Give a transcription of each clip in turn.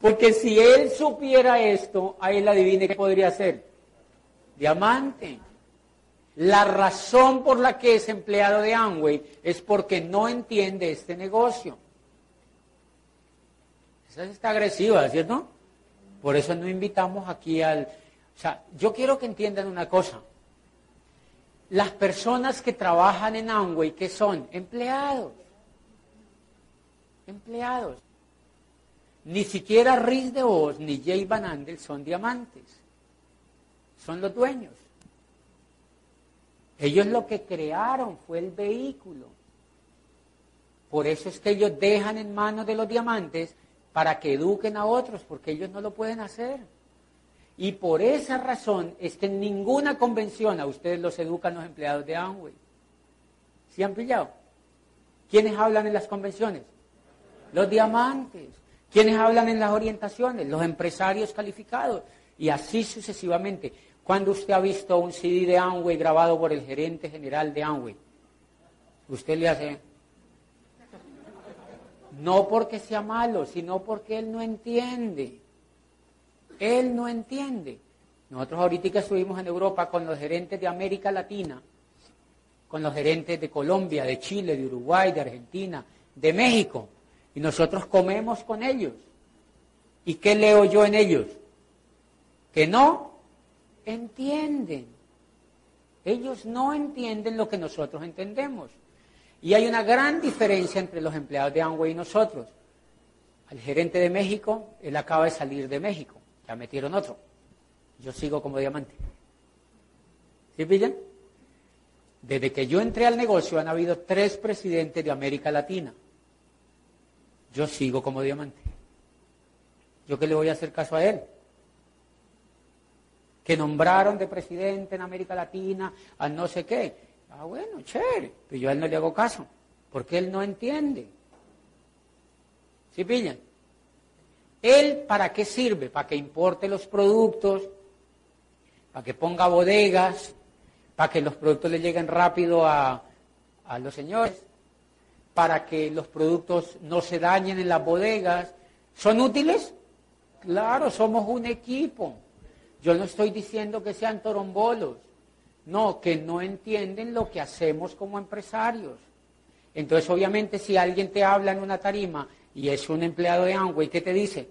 Porque si él supiera esto, a él adivine qué podría ser. Diamante. La razón por la que es empleado de Amway es porque no entiende este negocio. Esa está agresiva, ¿cierto? Por eso no invitamos aquí al... O sea, yo quiero que entiendan una cosa. Las personas que trabajan en Amway, ¿qué son? Empleados. Empleados. Ni siquiera Riz de Oz ni Jay Van Andel son diamantes. Son los dueños. Ellos lo que crearon fue el vehículo. Por eso es que ellos dejan en manos de los diamantes para que eduquen a otros, porque ellos no lo pueden hacer. Y por esa razón es que en ninguna convención a ustedes los educan los empleados de Amway. ¿Sí han pillado? ¿Quiénes hablan en las convenciones? Los diamantes. ¿Quiénes hablan en las orientaciones? Los empresarios calificados. Y así sucesivamente. ¿Cuándo usted ha visto un CD de Amway grabado por el gerente general de Amway? Usted le hace... No porque sea malo, sino porque él no entiende. Él no entiende. Nosotros ahorita estuvimos en Europa con los gerentes de América Latina, con los gerentes de Colombia, de Chile, de Uruguay, de Argentina, de México. Y nosotros comemos con ellos. ¿Y qué leo yo en ellos? Que no entienden. Ellos no entienden lo que nosotros entendemos. Y hay una gran diferencia entre los empleados de Amway y nosotros. Al gerente de México, él acaba de salir de México. Ya metieron otro. Yo sigo como diamante. ¿Sí pillan? Desde que yo entré al negocio han habido tres presidentes de América Latina. Yo sigo como diamante. ¿Yo qué le voy a hacer caso a él? Que nombraron de presidente en América Latina a no sé qué. Ah, bueno, chévere. Pero yo a él no le hago caso. Porque él no entiende. ¿Sí pillan? ¿Él para qué sirve? Para que importe los productos, para que ponga bodegas, para que los productos le lleguen rápido a, los señores, para que los productos no se dañen en las bodegas. ¿Son útiles? Claro, somos un equipo. Yo no estoy diciendo que sean torombolos, no, que no entienden lo que hacemos como empresarios. Entonces, obviamente, si alguien te habla en una tarima y es un empleado de Amway ¿qué te dice,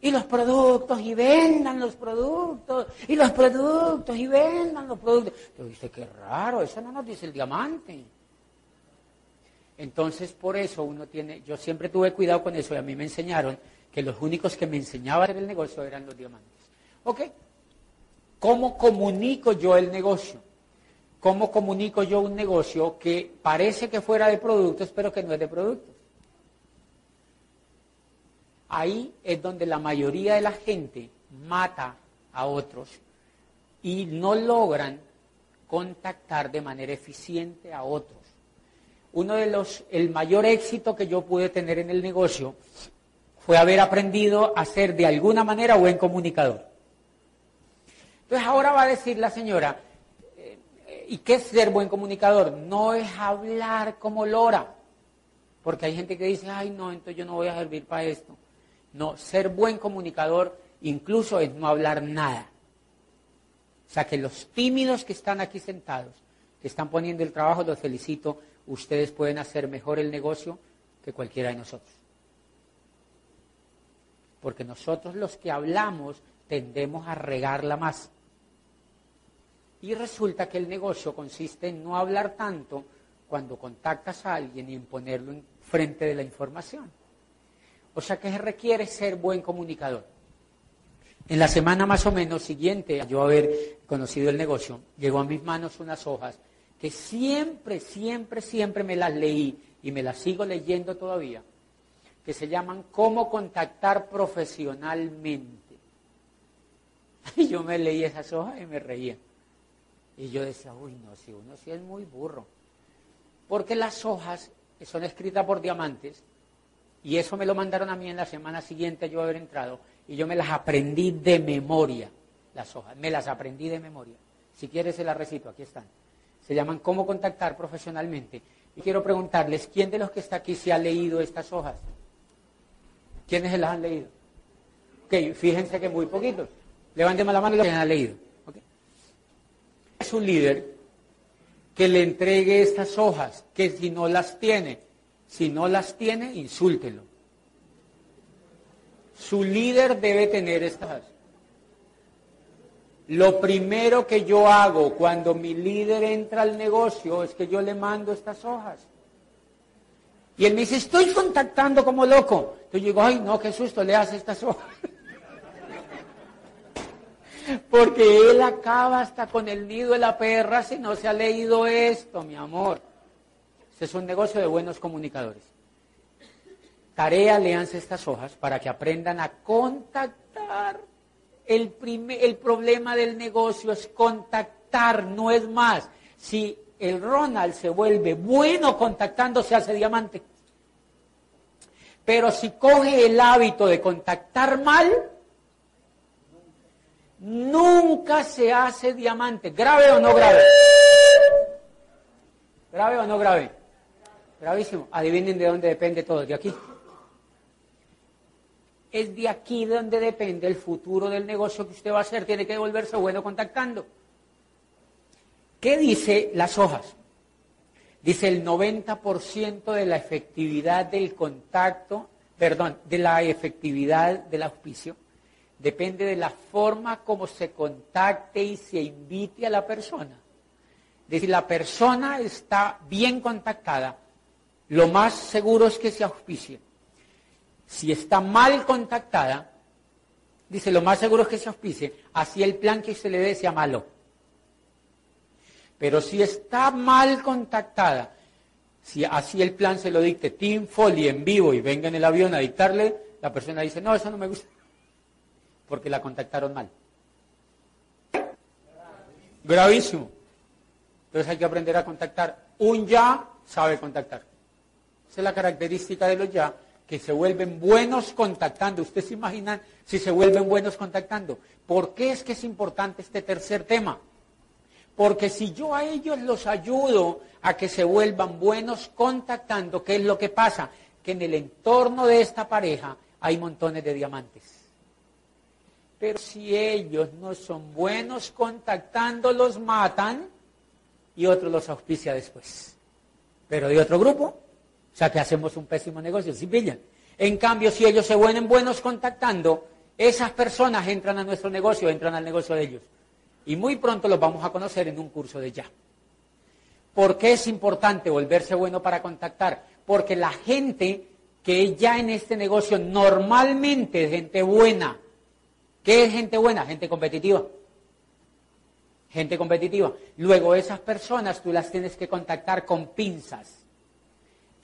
y los productos, y vendan los productos, y los productos, y vendan los productos. Yo dice, qué raro, eso no nos dice el diamante. Entonces, por eso uno tiene, yo siempre tuve cuidado con eso y a mí me enseñaron que los únicos que me enseñaban el negocio eran los diamantes. ¿Ok? ¿Cómo comunico yo el negocio? ¿Cómo comunico yo un negocio que parece que fuera de productos, pero que no es de productos? Ahí es donde la mayoría de la gente mata a otros y no logran contactar de manera eficiente a otros. Uno de los, el mayor éxito que yo pude tener en el negocio fue haber aprendido a ser de alguna manera buen comunicador. Entonces ahora va a decir la señora, eh, ¿y qué es ser buen comunicador? No es hablar como lora, porque hay gente que dice, ay no, entonces yo no voy a servir para esto. No, ser buen comunicador incluso es no hablar nada. O sea que los tímidos que están aquí sentados, que están poniendo el trabajo, los felicito, ustedes pueden hacer mejor el negocio que cualquiera de nosotros. Porque nosotros los que hablamos tendemos a regarla más. Y resulta que el negocio consiste en no hablar tanto cuando contactas a alguien y en ponerlo en frente de la información. O sea que se requiere ser buen comunicador. En la semana más o menos siguiente a yo haber conocido el negocio, llegó a mis manos unas hojas que siempre, siempre, siempre me las leí y me las sigo leyendo todavía, que se llaman Cómo contactar profesionalmente. Y yo me leí esas hojas y me reía. Y yo decía, uy, no, si uno sí es muy burro. Porque las hojas son escritas por diamantes y eso me lo mandaron a mí en la semana siguiente yo haber entrado. Y yo me las aprendí de memoria, las hojas. Me las aprendí de memoria. Si quieres se las recito, aquí están. Se llaman Cómo contactar profesionalmente. Y quiero preguntarles, ¿quién de los que está aquí se ha leído estas hojas? ¿Quiénes se las han leído? Ok, fíjense que muy poquitos. Levánteme la mano los que han leído. Es un líder que le entregue estas hojas, que si no las tiene, si no las tiene, insúltelo. Su líder debe tener estas hojas. Lo primero que yo hago cuando mi líder entra al negocio es que yo le mando estas hojas. Y él me dice, estoy contactando como loco. Yo digo, ay, no, qué susto, le hace estas hojas. Porque él acaba hasta con el nido de la perra si no se ha leído esto, mi amor. Este es un negocio de buenos comunicadores. Tarea, leanse estas hojas para que aprendan a contactar. El, el problema del negocio es contactar, no es más. Si el Ronald se vuelve bueno contactando, se hace diamante. Pero si coge el hábito de contactar mal, nunca se hace diamante. ¿Grave o no grave? ¿Grave o no grave? Gravísimo. Adivinen de dónde depende todo, de aquí. Es de aquí de donde depende el futuro del negocio que usted va a hacer. Tiene que volverse bueno contactando. ¿Qué dice las hojas? Dice el 90% de la efectividad del contacto, perdón, de la efectividad del auspicio depende de la forma como se contacte y se invite a la persona. Si la persona está bien contactada, lo más seguro es que se auspicie. Si está mal contactada, dice, lo más seguro es que se auspicie, así el plan que se le dé sea malo. Pero si está mal contactada, si así el plan se lo dicte Team Foley en vivo y venga en el avión a dictarle, la persona dice, no, eso no me gusta porque la contactaron mal. Gravísimo. Entonces hay que aprender a contactar. Un ya sabe contactar. Esa es la característica de los ya, que se vuelven buenos contactando. Ustedes se imaginan si se vuelven buenos contactando. ¿Por qué es que es importante este tercer tema? Porque si yo a ellos los ayudo a que se vuelvan buenos contactando, ¿qué es lo que pasa? Que en el entorno de esta pareja hay montones de diamantes. Pero si ellos no son buenos contactando, los matan y otro los auspicia después. Pero de otro grupo, o sea que hacemos un pésimo negocio, si pillan. En cambio, si ellos se vuelven buenos contactando, esas personas entran a nuestro negocio, entran al negocio de ellos. Y muy pronto los vamos a conocer en un curso de ya. ¿Por qué es importante volverse bueno para contactar? Porque la gente que ya en este negocio normalmente es gente buena, ¿Qué es gente buena? Gente competitiva. Gente competitiva. Luego esas personas tú las tienes que contactar con pinzas.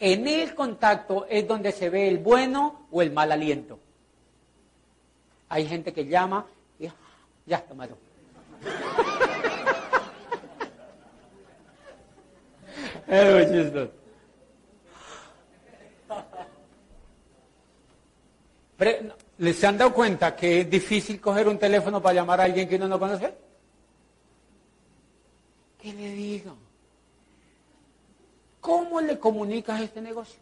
En el contacto es donde se ve el bueno o el mal aliento. Hay gente que llama y ya, tomado. es Pero, ¿Les han dado cuenta que es difícil coger un teléfono para llamar a alguien que uno no conoce? ¿Qué le digo? ¿Cómo le comunicas este negocio?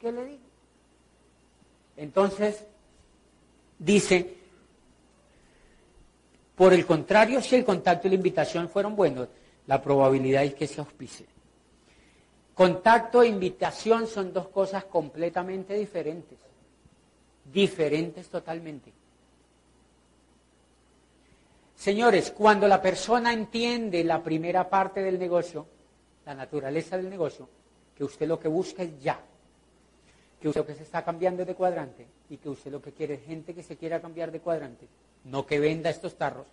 ¿Qué le digo? Entonces, dice, por el contrario, si el contacto y la invitación fueron buenos, la probabilidad es que se auspice. Contacto e invitación son dos cosas completamente diferentes. Diferentes totalmente. Señores, cuando la persona entiende la primera parte del negocio, la naturaleza del negocio, que usted lo que busca es ya, que usted lo que se está cambiando de cuadrante y que usted lo que quiere es gente que se quiera cambiar de cuadrante, no que venda estos tarros.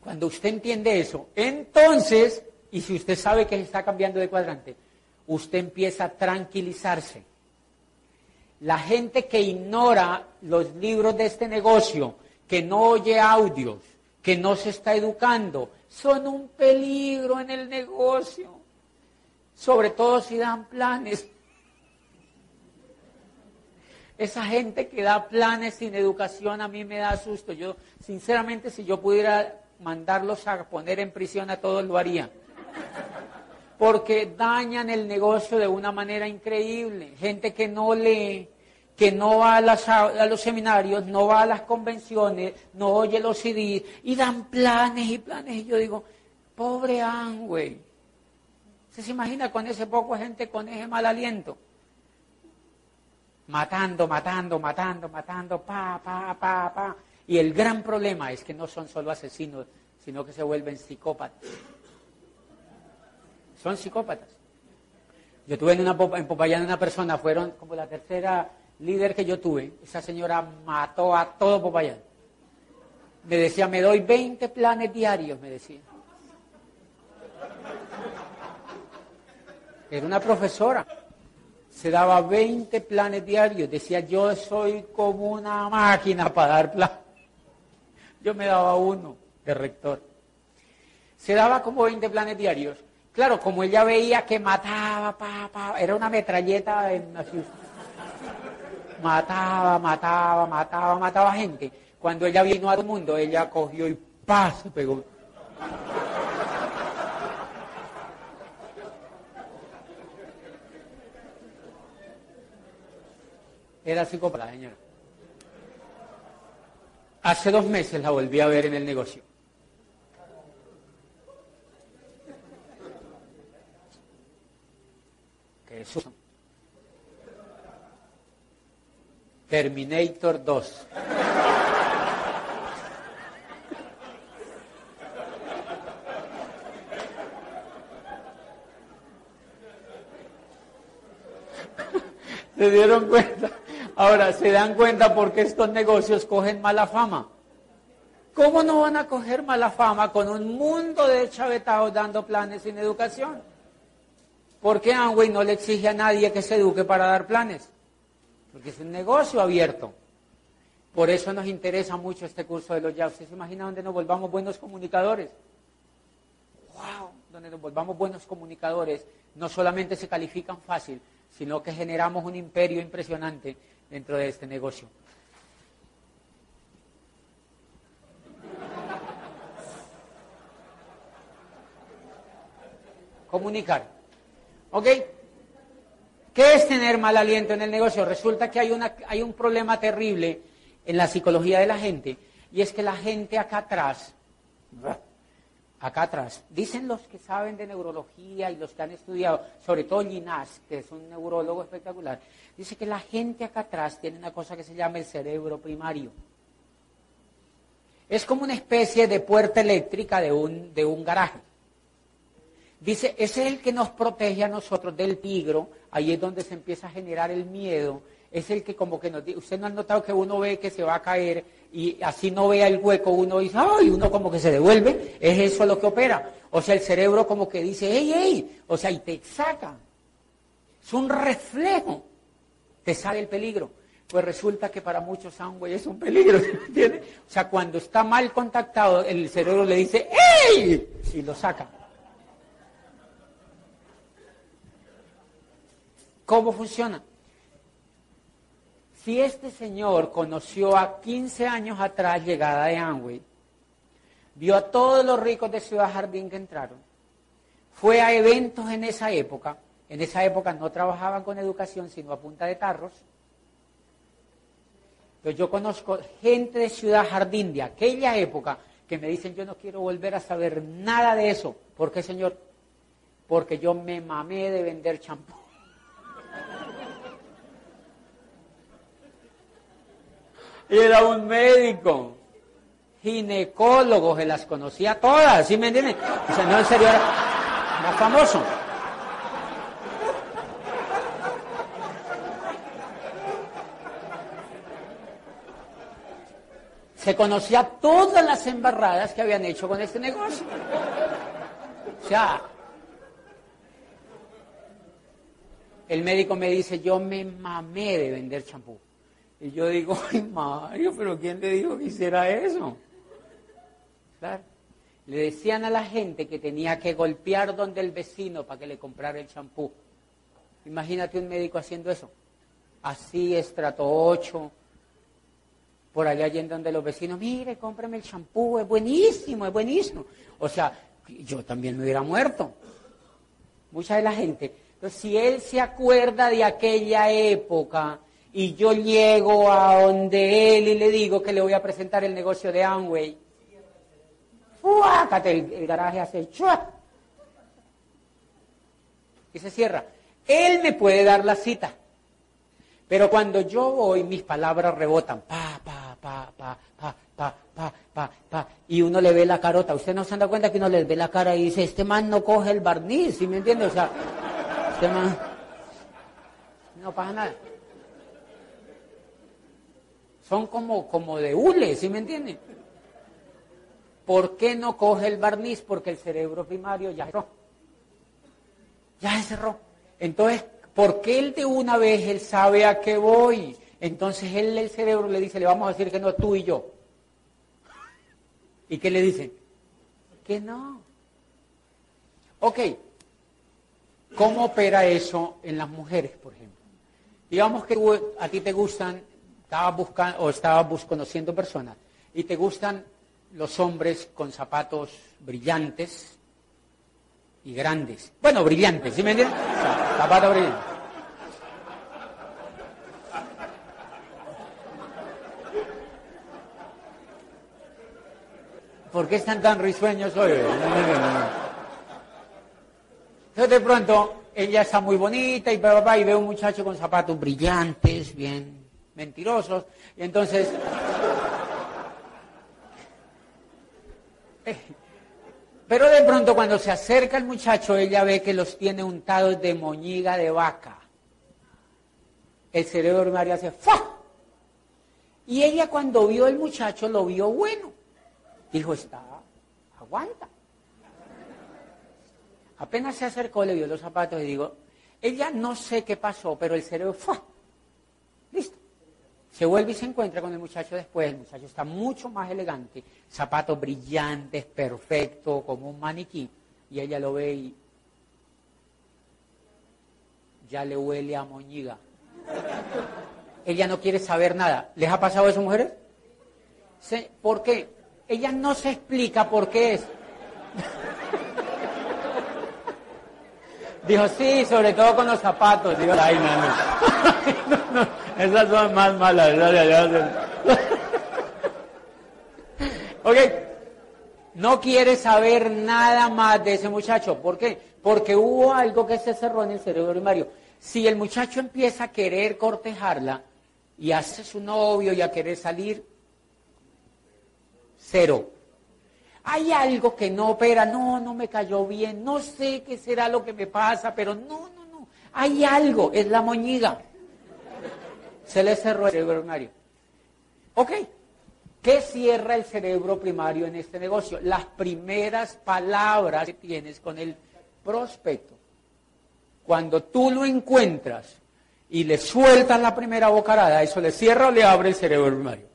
Cuando usted entiende eso, entonces y si usted sabe que se está cambiando de cuadrante, usted empieza a tranquilizarse. La gente que ignora los libros de este negocio, que no oye audios, que no se está educando, son un peligro en el negocio. Sobre todo si dan planes. Esa gente que da planes sin educación a mí me da susto. Yo, sinceramente, si yo pudiera mandarlos a poner en prisión a todos, lo haría. porque dañan el negocio de una manera increíble. Gente que no lee, que no va a, los seminarios, no va a las convenciones, no oye los CDs y dan planes y planes. Y yo digo, pobre Angüey. ¿Usted se imagina con ese poco gente con ese mal aliento? Matando, matando, matando, matando, pa, pa, pa, pa. Y el gran problema es que no son solo asesinos, sino que se vuelven psicópatas. Son psicópatas. Yo tuve en, una, en Popayán una persona, fueron como la tercera líder que yo tuve. Esa señora mató a todo Popayán. Me decía, me doy 20 planes diarios, me decía. Era una profesora. Se daba 20 planes diarios. Decía, yo soy como una máquina para dar planes. Yo me daba uno de rector. Se daba como 20 planes diarios. Claro, como ella veía que mataba, pa, pa, era una metralleta en así. Mataba, mataba, mataba, mataba gente. Cuando ella vino al mundo, ella cogió y ¡pah! se pegó. Era psicópata, señora. Hace dos meses la volví a ver en el negocio. ¿Qué es eso? Terminator 2. ¿Se dieron cuenta? Ahora, ¿se dan cuenta por qué estos negocios cogen mala fama? ¿Cómo no van a coger mala fama con un mundo de chavetados dando planes sin educación? ¿Por qué Amway no le exige a nadie que se eduque para dar planes? Porque es un negocio abierto. Por eso nos interesa mucho este curso de los ya. ¿Usted se imagina dónde nos volvamos buenos comunicadores? ¡Wow! Donde nos volvamos buenos comunicadores. No solamente se califican fácil, sino que generamos un imperio impresionante dentro de este negocio. Comunicar. ¿Ok? ¿Qué es tener mal aliento en el negocio? Resulta que hay, una, hay un problema terrible en la psicología de la gente y es que la gente acá atrás acá atrás. Dicen los que saben de neurología y los que han estudiado, sobre todo Ginás, que es un neurólogo espectacular, dice que la gente acá atrás tiene una cosa que se llama el cerebro primario. Es como una especie de puerta eléctrica de un, de un garaje. Dice, ese es el que nos protege a nosotros del tigro, ahí es donde se empieza a generar el miedo, es el que como que nos dice, usted no ha notado que uno ve que se va a caer y así no vea el hueco, uno dice, ay, uno como que se devuelve, es eso lo que opera. O sea, el cerebro como que dice, hey, hey, o sea, y te saca. Es un reflejo, te sale el peligro. Pues resulta que para muchos Amway es un peligro, ¿entiendes? O sea, cuando está mal contactado, el cerebro le dice, ¡Ey! Y lo saca. ¿Cómo funciona? Si este señor conoció a 15 años atrás llegada de Amway, vio a todos los ricos de Ciudad Jardín que entraron, fue a eventos en esa época, en esa época no trabajaban con educación sino a punta de tarros, pero yo conozco gente de Ciudad Jardín de aquella época que me dicen yo no quiero volver a saber nada de eso. ¿Por qué, señor? Porque yo me mamé de vender champú. Era un médico, ginecólogo, se las conocía todas, ¿sí me entienden? O sea, no, en serio, era, era famoso. Se conocía todas las embarradas que habían hecho con este negocio. O sea, el médico me dice, yo me mamé de vender champú. Y yo digo, ay Mario, pero ¿quién te dijo que hiciera eso? Claro. Le decían a la gente que tenía que golpear donde el vecino para que le comprara el champú. Imagínate un médico haciendo eso. Así, estrato 8, por allá yendo donde los vecinos, mire, cómprame el champú, es buenísimo, es buenísimo. O sea, yo también me hubiera muerto. mucha de la gente. Entonces, si él se acuerda de aquella época y yo llego a donde él y le digo que le voy a presentar el negocio de Amway, ¡fuácate! El, el garaje hace y se cierra. Él me puede dar la cita, pero cuando yo voy, mis palabras rebotan, pa, pa, pa, pa, pa, pa, pa, pa, pa, y uno le ve la carota. Usted no se da cuenta que uno le ve la cara y dice, este man no coge el barniz, ¿sí me entiende? O sea, este man, no pasa nada. Son como, como de hule, ¿sí me entiende? ¿Por qué no coge el barniz? Porque el cerebro primario ya cerró. Ya cerró. Entonces, ¿por qué él de una vez él sabe a qué voy? Entonces él, el cerebro le dice, le vamos a decir que no, tú y yo. ¿Y qué le dicen? Que no. Ok. ¿Cómo opera eso en las mujeres, por ejemplo? Digamos que a ti te gustan, estabas buscando o estabas conociendo personas y te gustan los hombres con zapatos brillantes y grandes. Bueno, brillantes, ¿sí me entiendes? zapatos brillantes. ¿Por qué están tan risueños hoy? Entonces de pronto ella está muy bonita y y ve un muchacho con zapatos brillantes, bien mentirosos, y entonces pero de pronto cuando se acerca el muchacho, ella ve que los tiene untados de moñiga de vaca. El cerebro primario hace ¡fa! Y ella cuando vio el muchacho lo vio bueno. Dijo, está, aguanta. Apenas se acercó, le vio los zapatos y digo, ella no sé qué pasó, pero el cerebro, ¡fa! Listo. Se vuelve y se encuentra con el muchacho después. El muchacho está mucho más elegante, zapatos brillantes, perfecto, como un maniquí. Y ella lo ve y ya le huele a moñiga. Ella no quiere saber nada. ¿Les ha pasado eso, mujeres? ¿Por qué? Ella no se explica por qué es. Dijo, sí, sobre todo con los zapatos. Digo, ay, no, no. Esas son más malas. ok. No quiere saber nada más de ese muchacho. ¿Por qué? Porque hubo algo que se cerró en el cerebro primario. Si el muchacho empieza a querer cortejarla y hace su novio y a querer salir, cero. Hay algo que no opera, no, no me cayó bien, no sé qué será lo que me pasa, pero no, no, no. Hay algo, es la moñiga se le cerró el cerebro primario. Ok, ¿qué cierra el cerebro primario en este negocio? Las primeras palabras que tienes con el prospecto. Cuando tú lo encuentras y le sueltas la primera bocarada, eso le cierra o le abre el cerebro primario.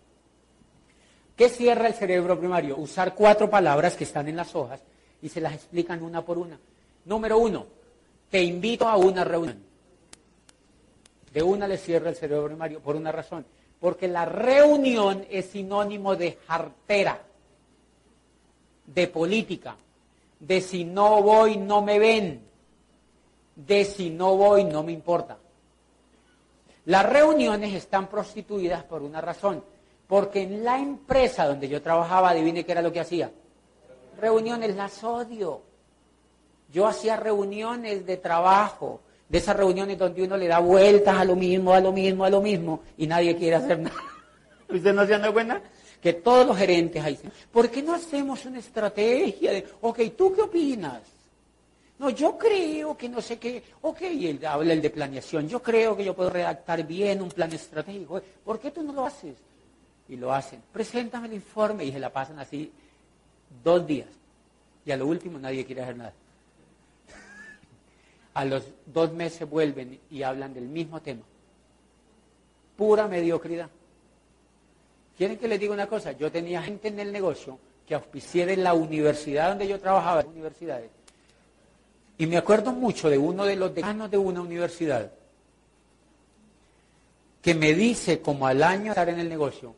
¿Qué cierra el cerebro primario? Usar cuatro palabras que están en las hojas y se las explican una por una. Número uno, te invito a una reunión de una le cierra el cerebro primario por una razón. Porque la reunión es sinónimo de jartera, de política, de si no voy no me ven, de si no voy no me importa. Las reuniones están prostituidas por una razón, porque en la empresa donde yo trabajaba, adivine qué era lo que hacía. Reuniones las odio. Yo hacía reuniones de trabajo, de esas reuniones donde uno le da vueltas a lo mismo, a lo mismo, a lo mismo, y nadie quiere hacer nada. ¿Usted no se da cuenta? Que todos los gerentes ahí dicen, ¿por qué no hacemos una estrategia de, ok, ¿tú qué opinas? No, yo creo que no sé qué, ok, él habla el de planeación, yo creo que yo puedo redactar bien un plan estratégico, ¿por qué tú no lo haces? Y lo hacen, preséntame el informe y se la pasan así dos días. Y a lo último nadie quiere hacer nada a los dos meses vuelven y hablan del mismo tema. Pura mediocridad. ¿Quieren que les diga una cosa? Yo tenía gente en el negocio que auspicié en la universidad donde yo trabajaba, en universidades, y me acuerdo mucho de uno de los decanos de una universidad que me dice, como al año estar en el negocio,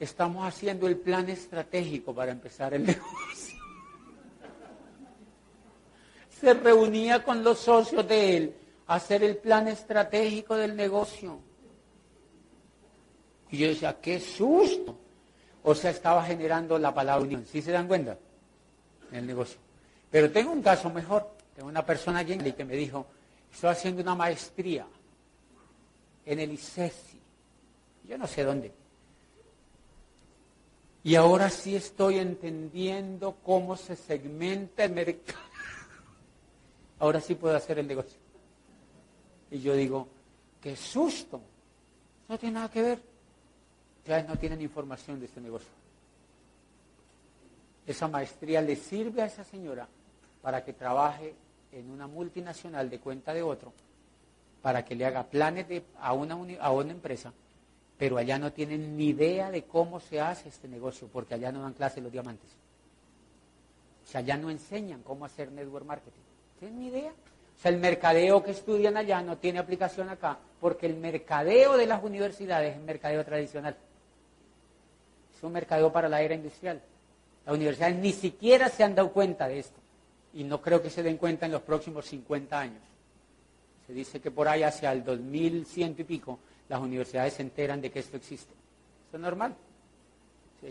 estamos haciendo el plan estratégico para empezar el negocio. Se reunía con los socios de él a hacer el plan estratégico del negocio. Y yo decía, qué susto. O sea, estaba generando la palabra unión. ¿Sí se dan cuenta? En el negocio. Pero tengo un caso mejor. Tengo una persona allí que me dijo, estoy haciendo una maestría en el ICESI. Yo no sé dónde. Y ahora sí estoy entendiendo cómo se segmenta el mercado. Ahora sí puedo hacer el negocio. Y yo digo, qué susto. No tiene nada que ver. Ya no tienen información de este negocio. Esa maestría le sirve a esa señora para que trabaje en una multinacional de cuenta de otro, para que le haga planes a, una, a una empresa pero allá no tienen ni idea de cómo se hace este negocio, porque allá no dan clase los diamantes. O sea, allá no enseñan cómo hacer network marketing. ¿Tienen ni idea? O sea, el mercadeo que estudian allá no tiene aplicación acá, porque el mercadeo de las universidades es mercadeo tradicional. Es un mercadeo para la era industrial. Las universidades ni siquiera se han dado cuenta de esto. Y no creo que se den cuenta en los próximos 50 años. Se dice que por ahí hacia el 2100 y pico las universidades se enteran de que esto existe. Eso es normal.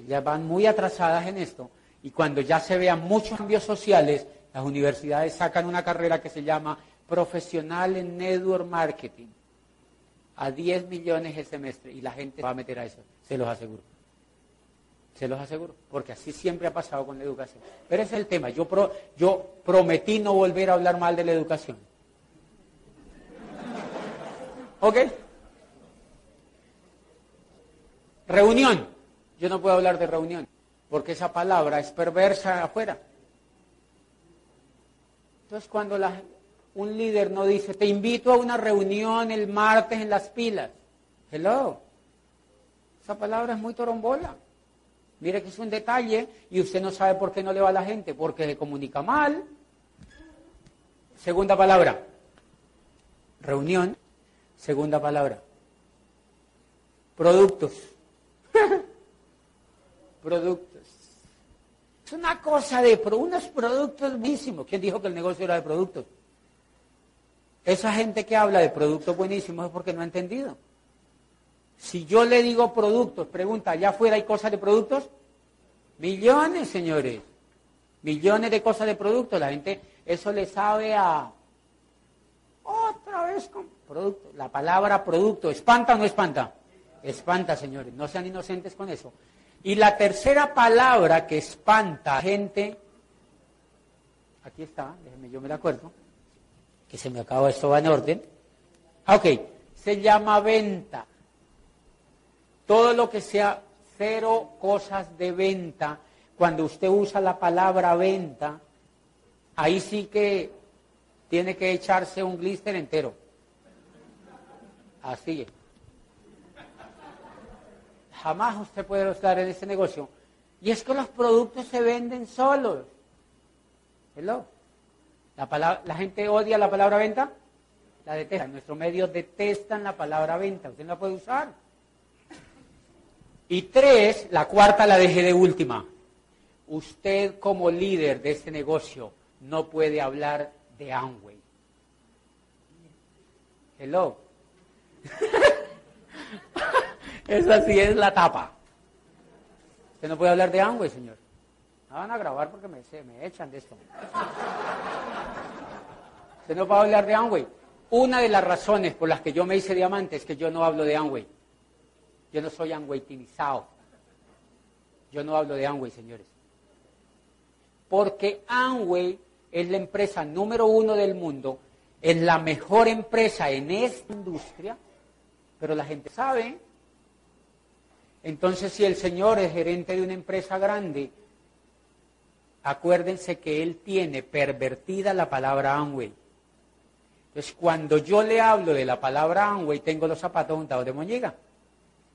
Ya van muy atrasadas en esto y cuando ya se vean muchos cambios sociales, las universidades sacan una carrera que se llama Profesional en Network Marketing a 10 millones el semestre y la gente va a meter a eso, se los aseguro. Se los aseguro, porque así siempre ha pasado con la educación. Pero ese es el tema. Yo, yo prometí no volver a hablar mal de la educación. ¿Ok? Reunión. Yo no puedo hablar de reunión, porque esa palabra es perversa afuera. Entonces cuando un líder no dice, te invito a una reunión el martes en las pilas. Hello. Esa palabra es muy torombola. Mire que es un detalle y usted no sabe por qué no le va a la gente, porque se comunica mal. Segunda palabra. Reunión. Segunda palabra. Productos. productos. Es una cosa de unos productos buenísimos. ¿Quién dijo que el negocio era de productos? Esa gente que habla de productos buenísimos es porque no ha entendido. Si yo le digo productos, pregunta, ¿allá afuera hay cosas de productos? Millones, señores. Millones de cosas de productos. La gente, eso le sabe a... Otra vez con producto. La palabra producto, ¿espanta o no espanta? Espanta, señores, no sean inocentes con eso. Y la tercera palabra que espanta a gente, aquí está, déjenme, yo me la acuerdo, que se me acaba esto va en orden. Ah, ok, se llama venta. Todo lo que sea cero cosas de venta, cuando usted usa la palabra venta, ahí sí que tiene que echarse un glister entero. Así es jamás usted puede estar en ese negocio. Y es que los productos se venden solos. Hello. La, la gente odia la palabra venta, la detesta. Nuestros medios detestan la palabra venta. Usted no la puede usar. Y tres, la cuarta la dejé de última. Usted como líder de este negocio no puede hablar de Amway. Hello. Esa sí es la tapa. Usted no puede hablar de Amway, señor. No van a grabar porque me, echan de esto. Usted no puede hablar de Amway. Una de las razones por las que yo me hice diamante es que yo no hablo de Amway. Yo no soy Amwaytinizado. Yo no hablo de Amway, señores. Porque Amway es la empresa número uno del mundo, es la mejor empresa en esta industria, pero la gente sabe entonces, si el señor es gerente de una empresa grande, acuérdense que él tiene pervertida la palabra Amway. Entonces, cuando yo le hablo de la palabra Amway, tengo los zapatos untados de moñiga.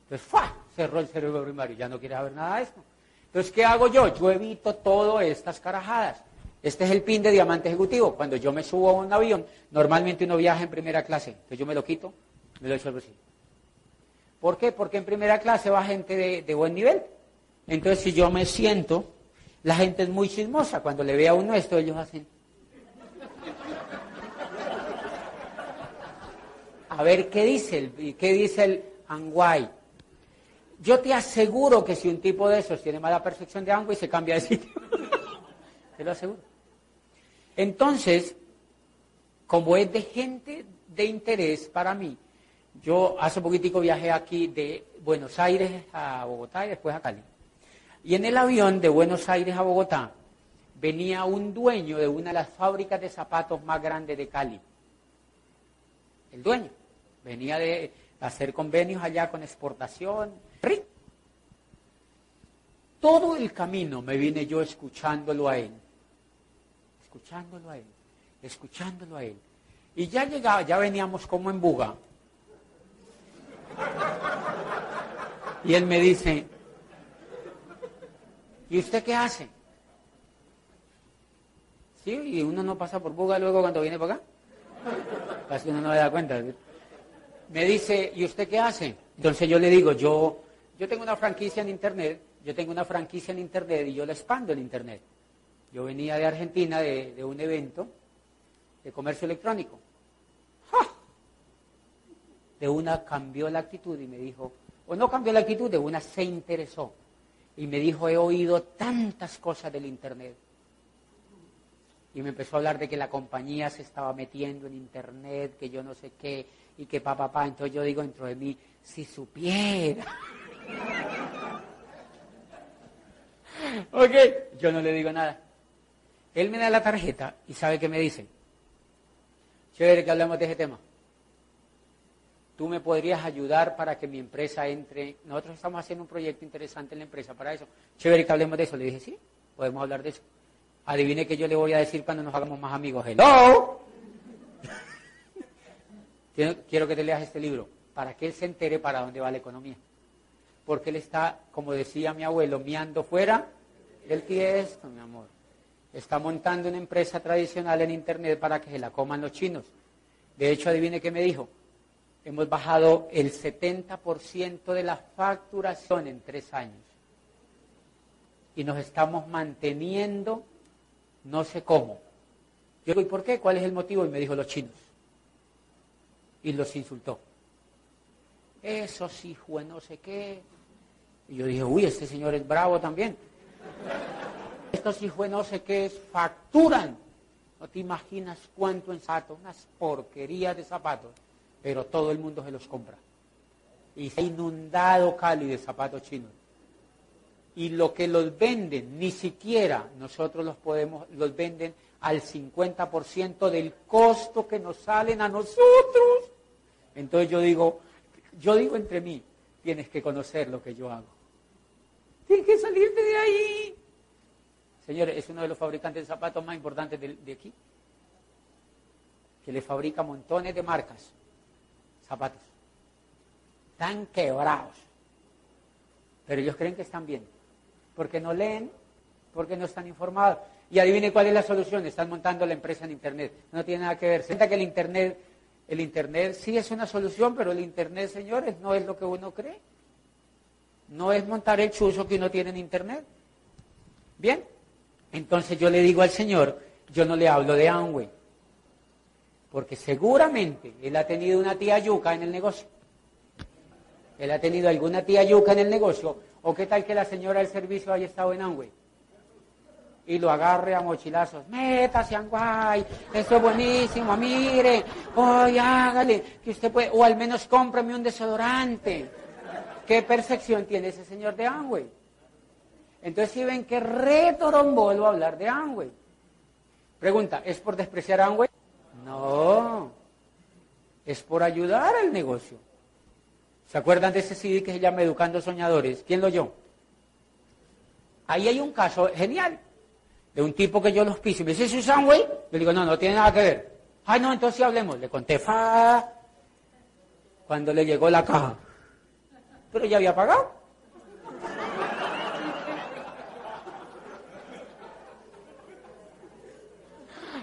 Entonces, ¡fa! Cerró el cerebro primario, ya no quiere saber nada de esto. Entonces, ¿qué hago yo? Yo evito todas estas carajadas. Este es el pin de diamante ejecutivo. Cuando yo me subo a un avión, normalmente uno viaja en primera clase. Entonces yo me lo quito, me lo echo al. ¿Por qué? Porque en primera clase va gente de, buen nivel. Entonces, si yo me siento, la gente es muy chismosa. Cuando le ve a uno esto, ellos hacen. A ver, ¿qué dice el, qué dice el Anguay? Yo te aseguro que si un tipo de esos tiene mala percepción de Anguay, se cambia de sitio. te lo aseguro. Entonces, como es de gente de interés para mí, yo hace poquitico viajé aquí de Buenos Aires a Bogotá y después a Cali. Y en el avión de Buenos Aires a Bogotá venía un dueño de una de las fábricas de zapatos más grandes de Cali. El dueño. Venía de hacer convenios allá con exportación. Todo el camino me vine yo escuchándolo a él. Escuchándolo a él. Escuchándolo a él. Y ya llegaba, ya veníamos como en buga. Y él me dice, ¿y usted qué hace? Sí, y uno no pasa por buga luego cuando viene para acá. Casi uno no le da cuenta. Me dice, ¿y usted qué hace? Entonces yo le digo, yo, yo tengo una franquicia en Internet, yo tengo una franquicia en Internet y yo la expando en Internet. Yo venía de Argentina de un evento de comercio electrónico. De una cambió la actitud y me dijo, o no cambió la actitud, de una se interesó. Y me dijo, he oído tantas cosas del Internet. Y me empezó a hablar de que la compañía se estaba metiendo en Internet, que yo no sé qué, y que papá, papá. Entonces yo digo dentro de mí, si supiera. ok, yo no le digo nada. Él me da la tarjeta y sabe qué me dice. Chévere que hablemos de ese tema. Tú me podrías ayudar para que mi empresa entre. Nosotros estamos haciendo un proyecto interesante en la empresa para eso. Chévere que hablemos de eso. Le dije, sí, podemos hablar de eso. Adivine que yo le voy a decir cuando nos hagamos más amigos. Hello. Quiero que te leas este libro para que él se entere para dónde va la economía. Porque él está, como decía mi abuelo, miando fuera del tiesto, mi amor está montando una empresa tradicional en Internet para que se la coman los chinos. De hecho, adivine qué me dijo. Hemos bajado el 70% de la facturación en tres años. Y nos estamos manteniendo no sé cómo. Yo digo, ¿y por qué? ¿Cuál es el motivo? Y me dijo los chinos. Y los insultó. Eso sí, fue no sé qué. Y yo dije, uy, este señor es bravo también. Estos hijos no sé qué es, facturan. No te imaginas cuánto en zapatos, unas porquerías de zapatos, pero todo el mundo se los compra. Y se ha inundado Cali de zapatos chinos. Y lo que los venden, ni siquiera nosotros los podemos, los venden al 50% del costo que nos salen a nosotros. Entonces yo digo, yo digo entre mí, tienes que conocer lo que yo hago. Tienes que salirte de ahí. Señores, es uno de los fabricantes de zapatos más importantes de, aquí, que le fabrica montones de marcas, zapatos. Están quebrados. Pero ellos creen que están bien. Porque no leen, porque no están informados. Y adivine cuál es la solución. Están montando la empresa en Internet. No tiene nada que ver. Se que el Internet, el Internet sí es una solución, pero el Internet, señores, no es lo que uno cree. No es montar el chuzo que uno tiene en Internet. Bien. Entonces yo le digo al Señor, yo no le hablo de Amway, porque seguramente él ha tenido una tía yuca en el negocio. Él ha tenido alguna tía yuca en el negocio, o qué tal que la señora del servicio haya estado en Amway y lo agarre a mochilazos. Métase, Amway, esto es buenísimo, mire, hoy hágale, que usted puede, o al menos cómprame un desodorante. ¿Qué percepción tiene ese señor de Amway? Entonces si ven que a hablar de Amway. Pregunta, ¿es por despreciar a Amway? No, es por ayudar al negocio. ¿Se acuerdan de ese CD que se llama Educando Soñadores? ¿Quién lo oyó? Ahí hay un caso genial de un tipo que yo los piso me dice, ¿eso es Amway? Yo digo, no, no tiene nada que ver. Ay, no, entonces hablemos. Le conté, fa, cuando le llegó la caja. Pero ya había pagado.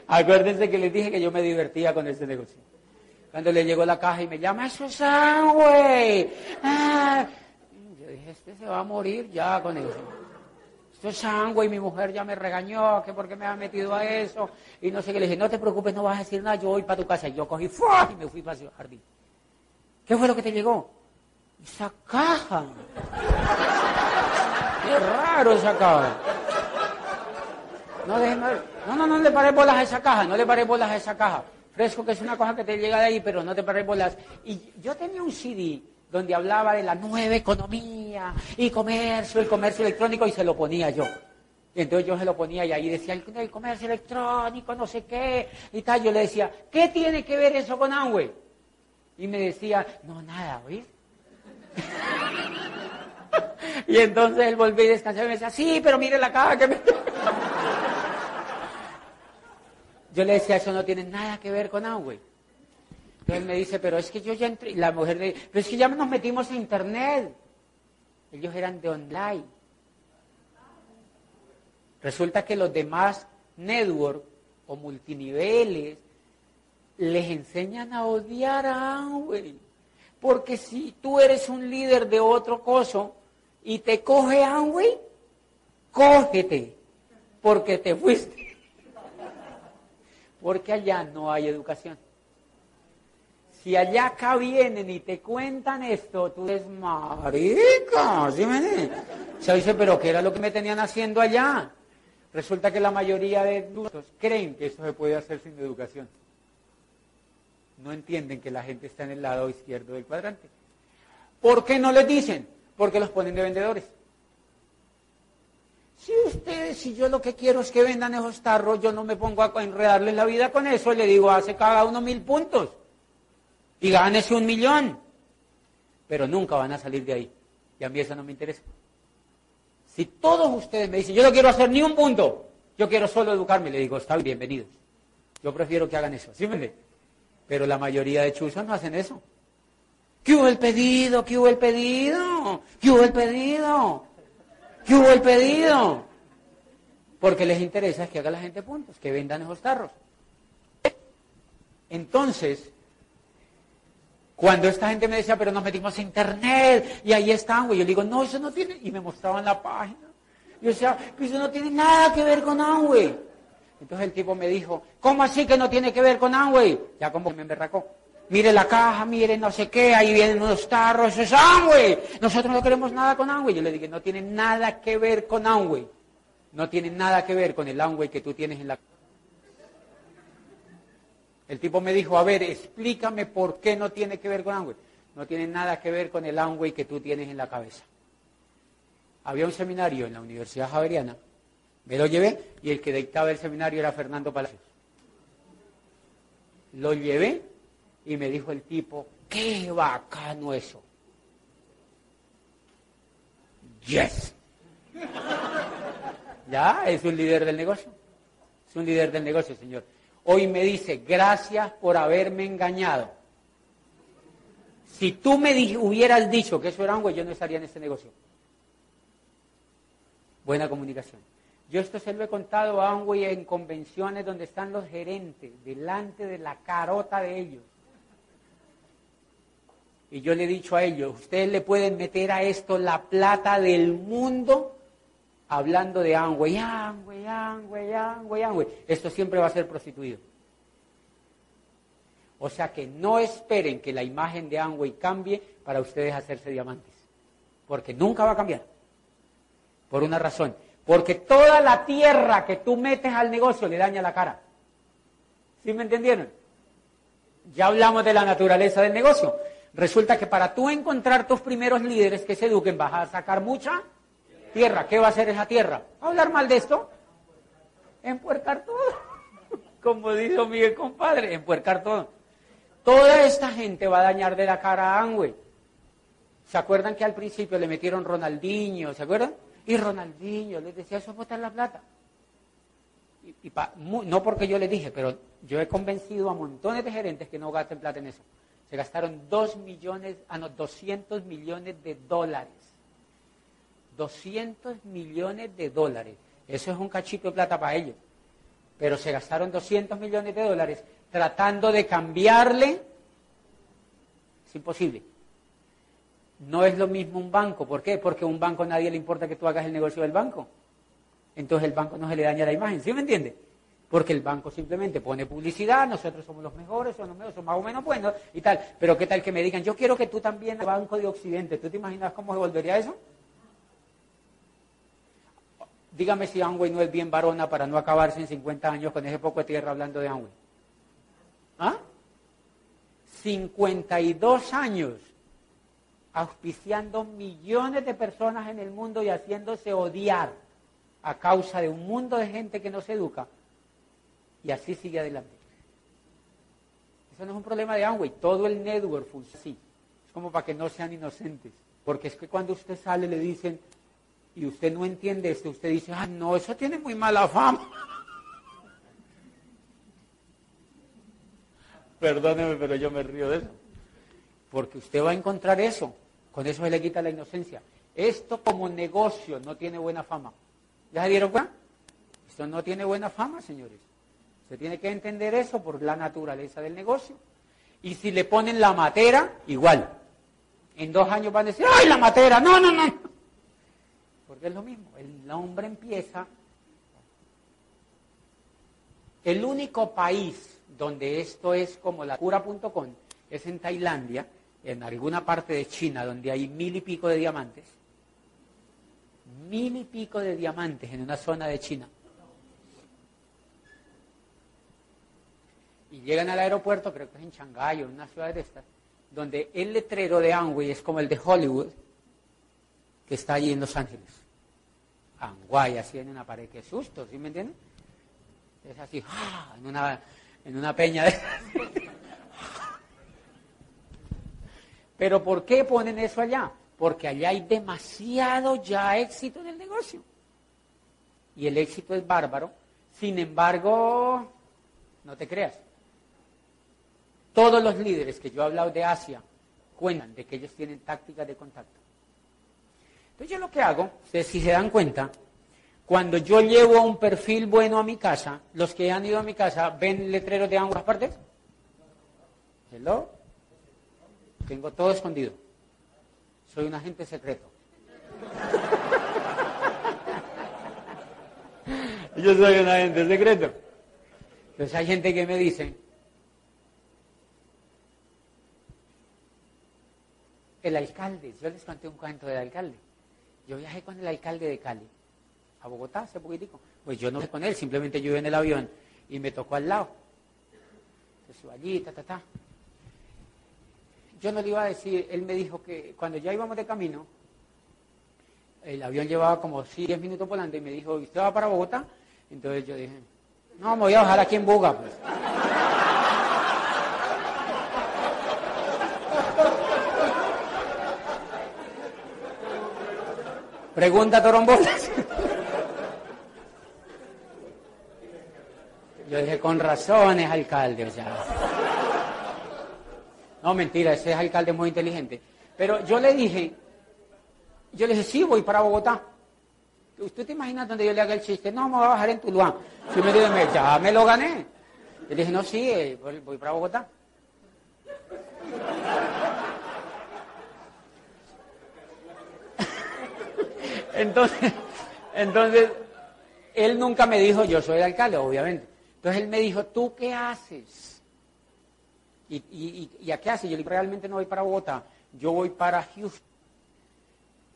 Acuérdense que les dije que yo me divertía con ese negocio. Cuando le llegó la caja y me llama, eso es güey. Ah. Yo dije, este se va a morir ya con eso. Esto es sangre y mi mujer ya me regañó, que por qué me ha metido a eso. Y no sé qué, le dije, no te preocupes, no vas a decir nada, yo voy para tu casa. Y yo cogí, y me fui para el jardín. ¿Qué fue lo que te llegó? Esa caja. Qué raro esa caja. No, no, no, no le pares bolas a esa caja, no le pares bolas a esa caja. Fresco que es una cosa que te llega de ahí, pero no te pares bolas. Y yo tenía un CD donde hablaba de la nueva economía y comercio, el comercio electrónico, y se lo ponía yo. Y entonces yo se lo ponía y ahí decía, el, comercio electrónico, no sé qué, y tal. Yo le decía, ¿qué tiene que ver eso con Amway? Y me decía, no, nada, ¿oís? y entonces él volvía a descansar y me decía, sí, pero mire la caja que me... yo le decía, eso no tiene nada que ver con Amway. Entonces me dice, pero es que yo ya entré, y la mujer le dice, pero es que ya nos metimos a internet. Ellos eran de online. Resulta que los demás network o multiniveles les enseñan a odiar a Amway. Porque si tú eres un líder de otro coso y te coge Amway, cógete, porque te fuiste. Porque allá no hay educación. Si allá acá vienen y te cuentan esto, tú eres marica, ¿sí me Se dice, pero ¿qué era lo que me tenían haciendo allá? Resulta que la mayoría de adultos creen que eso se puede hacer sin educación. No entienden que la gente está en el lado izquierdo del cuadrante. ¿Por qué no les dicen? Porque los ponen de vendedores. Si ustedes, si yo lo que quiero es que vendan esos tarros, yo no me pongo a enredarles la vida con eso, le digo, hace cada uno mil puntos y gánese un millón. Pero nunca van a salir de ahí. Y a mí eso no me interesa. Si todos ustedes me dicen, yo no quiero hacer ni un punto, yo quiero solo educarme, le digo, está bienvenidos. Yo prefiero que hagan eso, ¿sí me Pero la mayoría de chuzos no hacen eso. ¿Qué hubo el pedido? ¿Qué hubo el pedido? ¿Qué hubo el pedido? ¿Qué hubo el pedido? Porque les interesa que haga la gente puntos, que vendan esos tarros. Entonces, cuando esta gente me decía, pero nos metimos a internet y ahí están, güey, yo le digo, no, eso no tiene, y me mostraban la página. Yo decía, pues eso no tiene nada que ver con Amway. Entonces el tipo me dijo, ¿cómo así que no tiene que ver con Amway? Ya como me emberracó. Mire la caja, mire no sé qué, ahí vienen unos tarros, eso es Amway. Nosotros no queremos nada con Amway. Yo le dije, no tiene nada que ver con Amway. No tiene nada que ver con el Amway que tú tienes en la el tipo me dijo, a ver, explícame por qué no tiene que ver con Amway. No tiene nada que ver con el Amway que tú tienes en la cabeza. Había un seminario en la Universidad Javeriana, me lo llevé y el que dictaba el seminario era Fernando Palacios. Lo llevé y me dijo el tipo, qué bacano eso. Yes. ya, es un líder del negocio. Es un líder del negocio, señor hoy me dice, gracias por haberme engañado. Si tú me hubieras dicho que eso era algo, yo no estaría en este negocio. Buena comunicación. Yo esto se lo he contado a Amway en convenciones donde están los gerentes, delante de la carota de ellos. Y yo le he dicho a ellos, ustedes le pueden meter a esto la plata del mundo hablando de Amway, Amway, Amway, Amway, Amway. Esto siempre va a ser prostituido. O sea que no esperen que la imagen de Amway cambie para ustedes hacerse diamantes. Porque nunca va a cambiar. Por una razón. Porque toda la tierra que tú metes al negocio le daña la cara. ¿Sí me entendieron? Ya hablamos de la naturaleza del negocio. Resulta que para tú encontrar tus primeros líderes que se eduquen vas a sacar mucha tierra. ¿Qué va a hacer esa tierra? ¿Hablar mal de esto? Empuercar todo. Como dijo Miguel compadre, empuercar todo. Toda esta gente va a dañar de la cara a Amway. ¿Se acuerdan que al principio le metieron Ronaldinho? ¿Se acuerdan? Y Ronaldinho les decía, eso es botar la plata. Y, no porque yo le dije, pero yo he convencido a montones de gerentes que no gasten plata en eso. Se gastaron dos millones, ah no, 200 millones de dólares 200 millones de dólares. Eso es un cachito de plata para ellos. Pero se gastaron 200 millones de dólares tratando de cambiarle. Es imposible. No es lo mismo un banco. ¿Por qué? Porque a un banco nadie le importa que tú hagas el negocio del banco. Entonces el banco no se le daña la imagen. ¿Sí me entiende? Porque el banco simplemente pone publicidad, nosotros somos los mejores, somos los mejores, somos más o menos buenos y tal. Pero qué tal que me digan, yo quiero que tú también, Banco de Occidente, ¿tú te imaginas cómo se volvería eso? Dígame si Amway no es bien varona para no acabarse en 50 años con ese poco de tierra hablando de Amway. ¿Ah? 52 años auspiciando millones de personas en el mundo y haciéndose odiar a causa de un mundo de gente que no se educa. Y así sigue adelante. Eso no es un problema de Amway, todo el network funciona así. Es como para que no sean inocentes. Porque es que cuando usted sale le dicen, y usted no entiende esto, usted dice, ah, no, eso tiene muy mala fama. Perdóneme, pero yo me río de eso. Porque usted va a encontrar eso. Con eso se le quita la inocencia. Esto como negocio no tiene buena fama. ¿Ya se dieron cuenta? Esto no tiene buena fama, señores. Se tiene que entender eso por la naturaleza del negocio. Y si le ponen la matera, igual. En dos años van a decir, ¡ay, la matera! No, no, no. Porque es lo mismo. El hombre empieza. El único país donde esto es como la cura.com es en Tailandia, en alguna parte de China donde hay mil y pico de diamantes. Mil y pico de diamantes en una zona de China. Y llegan al aeropuerto, creo que es en Shanghái o en una ciudad de estas, donde el letrero de Amway es como el de Hollywood, que está allí en Los Ángeles. Amway, así en una pared, qué susto, ¿sí me entienden? Es así, ¡ah! en una en una peña de... Pero ¿por qué ponen eso allá? Porque allá hay demasiado ya éxito en el negocio. Y el éxito es bárbaro. Sin embargo, no te creas. Todos los líderes que yo he hablado de Asia cuentan de que ellos tienen tácticas de contacto. Entonces yo lo que hago, si se dan cuenta, cuando yo llevo un perfil bueno a mi casa, los que han ido a mi casa, ¿ven letreros de ambas partes? Hello. Tengo todo escondido. Soy un agente secreto. Yo soy un agente secreto. Entonces hay gente que me dice, el alcalde, yo les conté un cuento del alcalde. Yo viajé con el alcalde de Cali a Bogotá hace poquitico. Pues yo no sé con él, simplemente yo iba en el avión y me tocó al lado. Allí, ta, ta, ta. Yo no le iba a decir, él me dijo que cuando ya íbamos de camino, el avión llevaba como 10 minutos volando y me dijo, ¿usted va para Bogotá? Entonces yo dije, no, me voy a bajar aquí en Buga, pues. Pregunta Torombolas. Yo dije, con razones, alcalde, o sea. No, mentira, ese es alcalde muy inteligente. Pero yo le dije, yo le dije, sí, voy para Bogotá. ¿Usted te imagina donde yo le haga el chiste? No, me voy a bajar en Tuluá. Si me dice, ya me lo gané. Yo le dije, no, sí, eh, voy para Bogotá. Entonces, entonces, él nunca me dijo, yo soy el alcalde, obviamente. Entonces él me dijo, ¿tú qué haces? ¿Y, a qué haces? Yo le dije, realmente no voy para Bogotá, yo voy para Houston.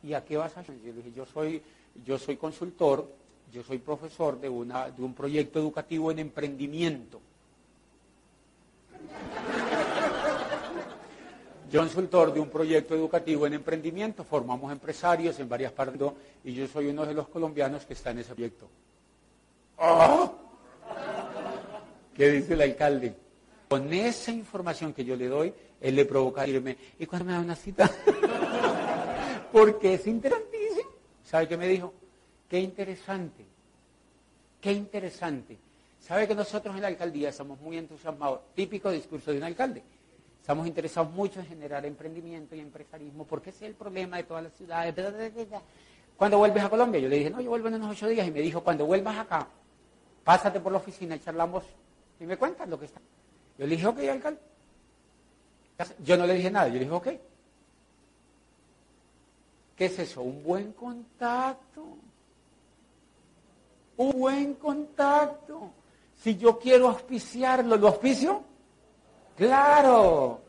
¿Y a qué vas a hacer? Yo le dije, yo soy, yo soy consultor, yo soy profesor de, una, de un proyecto educativo en emprendimiento. Yo consultor de un proyecto educativo en emprendimiento, formamos empresarios en varias partes y yo soy uno de los colombianos que está en ese proyecto. ¡Ah! ¿Qué dice el alcalde? Con esa información que yo le doy, él le provoca irme. ¿Y cuando me da una cita? Porque es interesantísimo. ¿Sabe qué me dijo? Qué interesante. Qué interesante. ¿Sabe que nosotros en la alcaldía estamos muy entusiasmados? Típico discurso de un alcalde. Estamos interesados mucho en generar emprendimiento y empresarismo, porque ese es el problema de todas las ciudades. Cuando vuelves a Colombia, yo le dije, no, yo vuelvo en unos ocho días, y me dijo, cuando vuelvas acá, pásate por la oficina y charlamos y me cuentan lo que está. Yo le dije, ok, alcalde. Yo no le dije nada, yo le dije, ok. ¿Qué es eso? Un buen contacto. Un buen contacto. Si yo quiero auspiciarlo, ¿lo auspicio? Claro,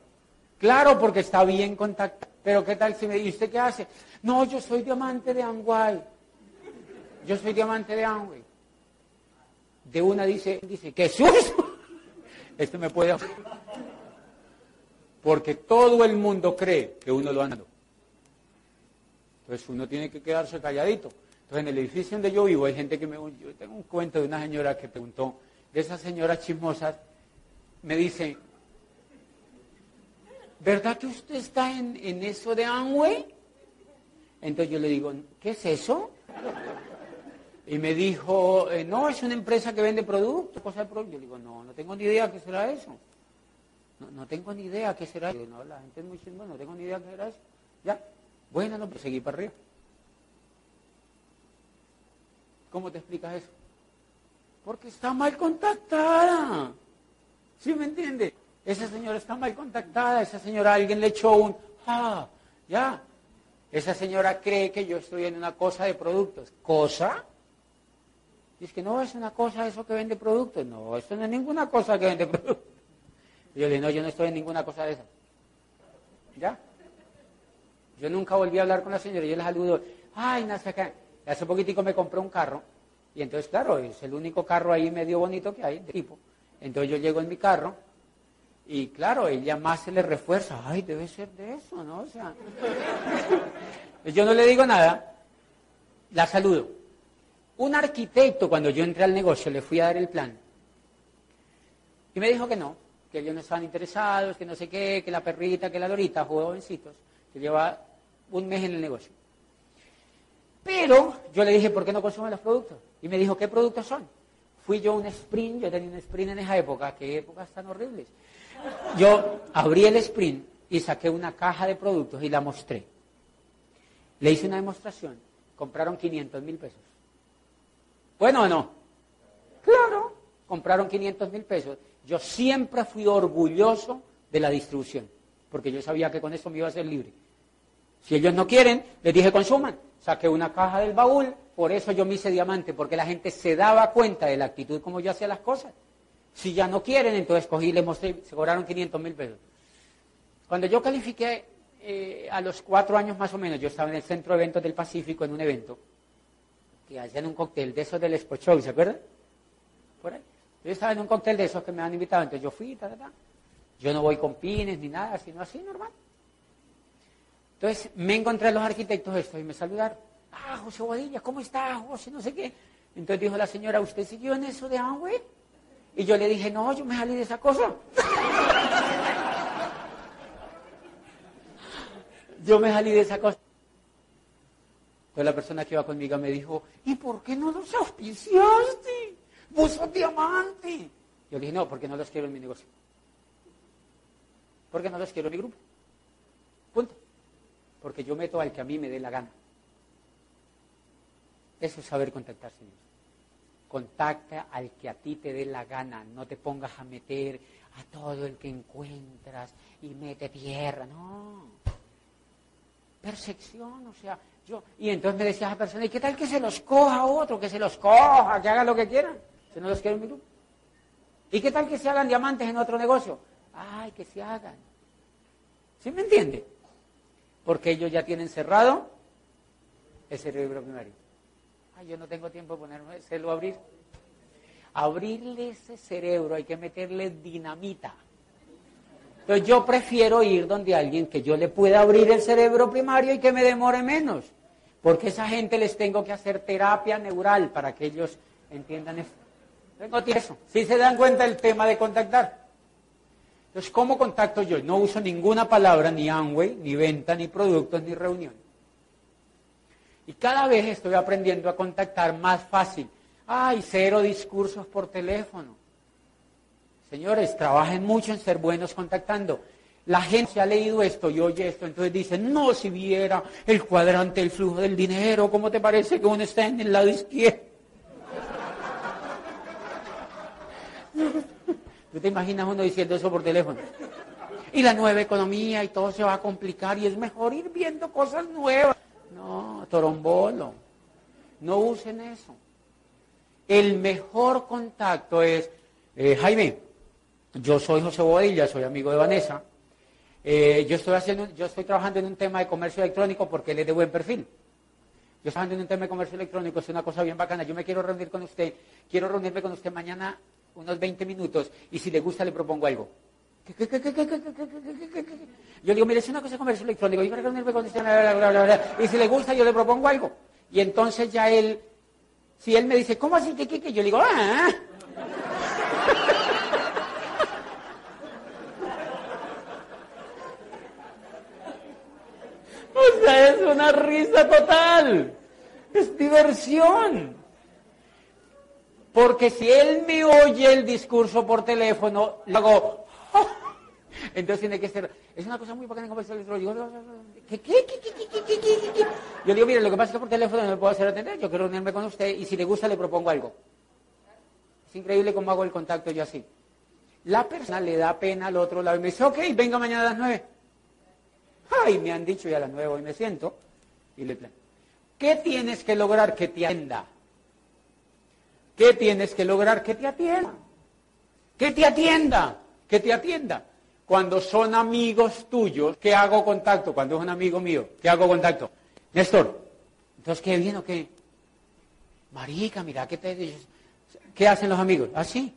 claro, porque está bien contactado. Pero ¿qué tal si me dice, ¿usted qué hace? No, yo soy diamante de Amway. Yo soy diamante de Amway. De una dice, dice, ¡qué susto! Esto me puede... Porque todo el mundo cree que uno lo anda. Entonces uno tiene que quedarse calladito. Entonces en el edificio donde yo vivo hay gente que me... Yo tengo un cuento de una señora que preguntó, de esas señoras chismosas, me dice, ¿verdad que usted está en, eso de Amway? Entonces yo le digo, ¿qué es eso? Y me dijo, eh, no, es una empresa que vende productos, cosas de productos. Yo le digo, no, no tengo ni idea qué será eso. No, tengo ni idea qué será eso. La gente es muy chingona, no tengo ni idea qué será eso. Ya, bueno, no, pues seguí para arriba. ¿Cómo te explicas eso? Porque está mal contactada. ¿Sí me entiende? Esa señora está mal contactada, esa señora alguien le echó un, ah, ya. Esa señora cree que yo estoy en una cosa de productos. ¿Cosa? Dice que no, es una cosa eso que vende productos. No, eso no es ninguna cosa que vende productos. Y yo le digo, no, yo no estoy en ninguna cosa de esa. ¿Ya? Yo nunca volví a hablar con la señora. Yo le saludo, ay, sé qué. Hace poquitico me compré un carro. Y entonces, claro, es el único carro ahí medio bonito que hay, de tipo. Entonces yo llego en mi carro y claro, ella más se le refuerza, ay, debe ser de eso, ¿no? O sea, yo no le digo nada, la saludo. Un arquitecto, cuando yo entré al negocio, le fui a dar el plan. Y me dijo que no, que ellos no estaban interesados, que no sé qué, que la perrita, que la dorita, jovencitos, que lleva un mes en el negocio. Pero yo le dije, ¿por qué no consumen los productos? Y me dijo, ¿qué productos son? Fui yo un sprint, yo tenía un sprint en esa época, qué épocas tan horribles. Yo abrí el sprint y saqué una caja de productos y la mostré. Le hice una demostración, compraron 500 mil pesos. ¿Bueno o no? Claro, compraron 500 mil pesos. Yo siempre fui orgulloso de la distribución, porque yo sabía que con eso me iba a ser libre. Si ellos no quieren, les dije consuman. Saqué una caja del baúl, por eso yo me hice diamante, porque la gente se daba cuenta de la actitud como yo hacía las cosas. Si ya no quieren, entonces cogí y les mostré, se cobraron 500 mil pesos. Cuando yo califiqué eh, a los cuatro años más o menos, yo estaba en el Centro de Eventos del Pacífico en un evento, que hacían un cóctel de esos del Expo Show, ¿se acuerdan? Por ahí. Yo estaba en un cóctel de esos que me han invitado, entonces yo fui, ta, ta, ta. Yo no voy con pines ni nada, sino así normal. Entonces me encontré a los arquitectos estos y me saludaron. Ah, José Bodilla, ¿cómo está, José? No sé qué. Entonces dijo la señora, ¿usted siguió en eso de Amway? Y yo le dije, no, yo me salí de esa cosa. yo me salí de esa cosa. Entonces la persona que iba conmigo me dijo, ¿y por qué no los auspiciaste? Vos sos diamante. Yo le dije, no, porque no los quiero en mi negocio. Porque no los quiero en mi grupo. Punto porque yo meto al que a mí me dé la gana. Eso es saber contactar, Señor. Contacta al que a ti te dé la gana, no te pongas a meter a todo el que encuentras y mete tierra, no. Percepción, o sea, yo. Y entonces me decía esa persona, ¿y qué tal que se los coja otro? Que se los coja, que haga lo que quieran. Si no los quiero en mi grupo. ¿Y qué tal que se hagan diamantes en otro negocio? Ay, que se hagan. ¿Sí me entiende? porque ellos ya tienen cerrado el cerebro primario. Ay, yo no tengo tiempo de ponerme, lo abrir. Abrirle ese cerebro hay que meterle dinamita. Entonces yo prefiero ir donde alguien que yo le pueda abrir el cerebro primario y que me demore menos. Porque esa gente les tengo que hacer terapia neural para que ellos entiendan eso. Tengo eso. Si se dan cuenta el tema de contactar. Entonces, ¿cómo contacto yo? No uso ninguna palabra, ni Amway, ni venta, ni productos, ni reunión. Y cada vez estoy aprendiendo a contactar más fácil. Ay, cero discursos por teléfono. Señores, trabajen mucho en ser buenos contactando. La gente ha leído esto y oye esto, entonces dicen, no, si viera el cuadrante del flujo del dinero, ¿cómo te parece que uno está en el lado izquierdo? ¿Tú te imaginas uno diciendo eso por teléfono? Y la nueva economía y todo se va a complicar y es mejor ir viendo cosas nuevas. No, torombolo. No usen eso. El mejor contacto es, eh, Jaime, yo soy José Bobadilla, soy amigo de Vanessa. Eh, yo, estoy haciendo, yo estoy trabajando en un tema de comercio electrónico porque él es de buen perfil. Yo estoy trabajando en un tema de comercio electrónico, es una cosa bien bacana. Yo me quiero reunir con usted, quiero reunirme con usted mañana unos 20 minutos y si le gusta le propongo algo. Yo digo, mire, es una cosa de comercio electrónico, y si le gusta yo le propongo algo. Y entonces ya él, si él me dice, ¿cómo así? ¿Qué, qué, qué? Yo le digo, ah. O sea, es una risa total. Es diversión. Porque si él me oye el discurso por teléfono, le hago, entonces tiene que ser, es una cosa muy bacana en conversación electrónica. ¿Qué, qué, qué, qué, qué? Yo digo, mire, lo que pasa es que por teléfono no me puedo hacer atender, yo quiero reunirme con usted y si le gusta le propongo algo. Es increíble cómo hago el contacto yo así. La persona le da pena al otro lado y me dice, ok, venga mañana a las nueve. Ay, me han dicho ya a las nueve hoy me siento y le planteo. ¿Qué tienes que lograr que te atienda? ¿Qué tienes que lograr que te atienda? Que te atienda, que te atienda. Cuando son amigos tuyos, ¿qué hago contacto? Cuando es un amigo mío, ¿qué hago contacto? Néstor, entonces, ¿qué bien o qué? Marica, mira, ¿qué te ¿Qué hacen los amigos? Así.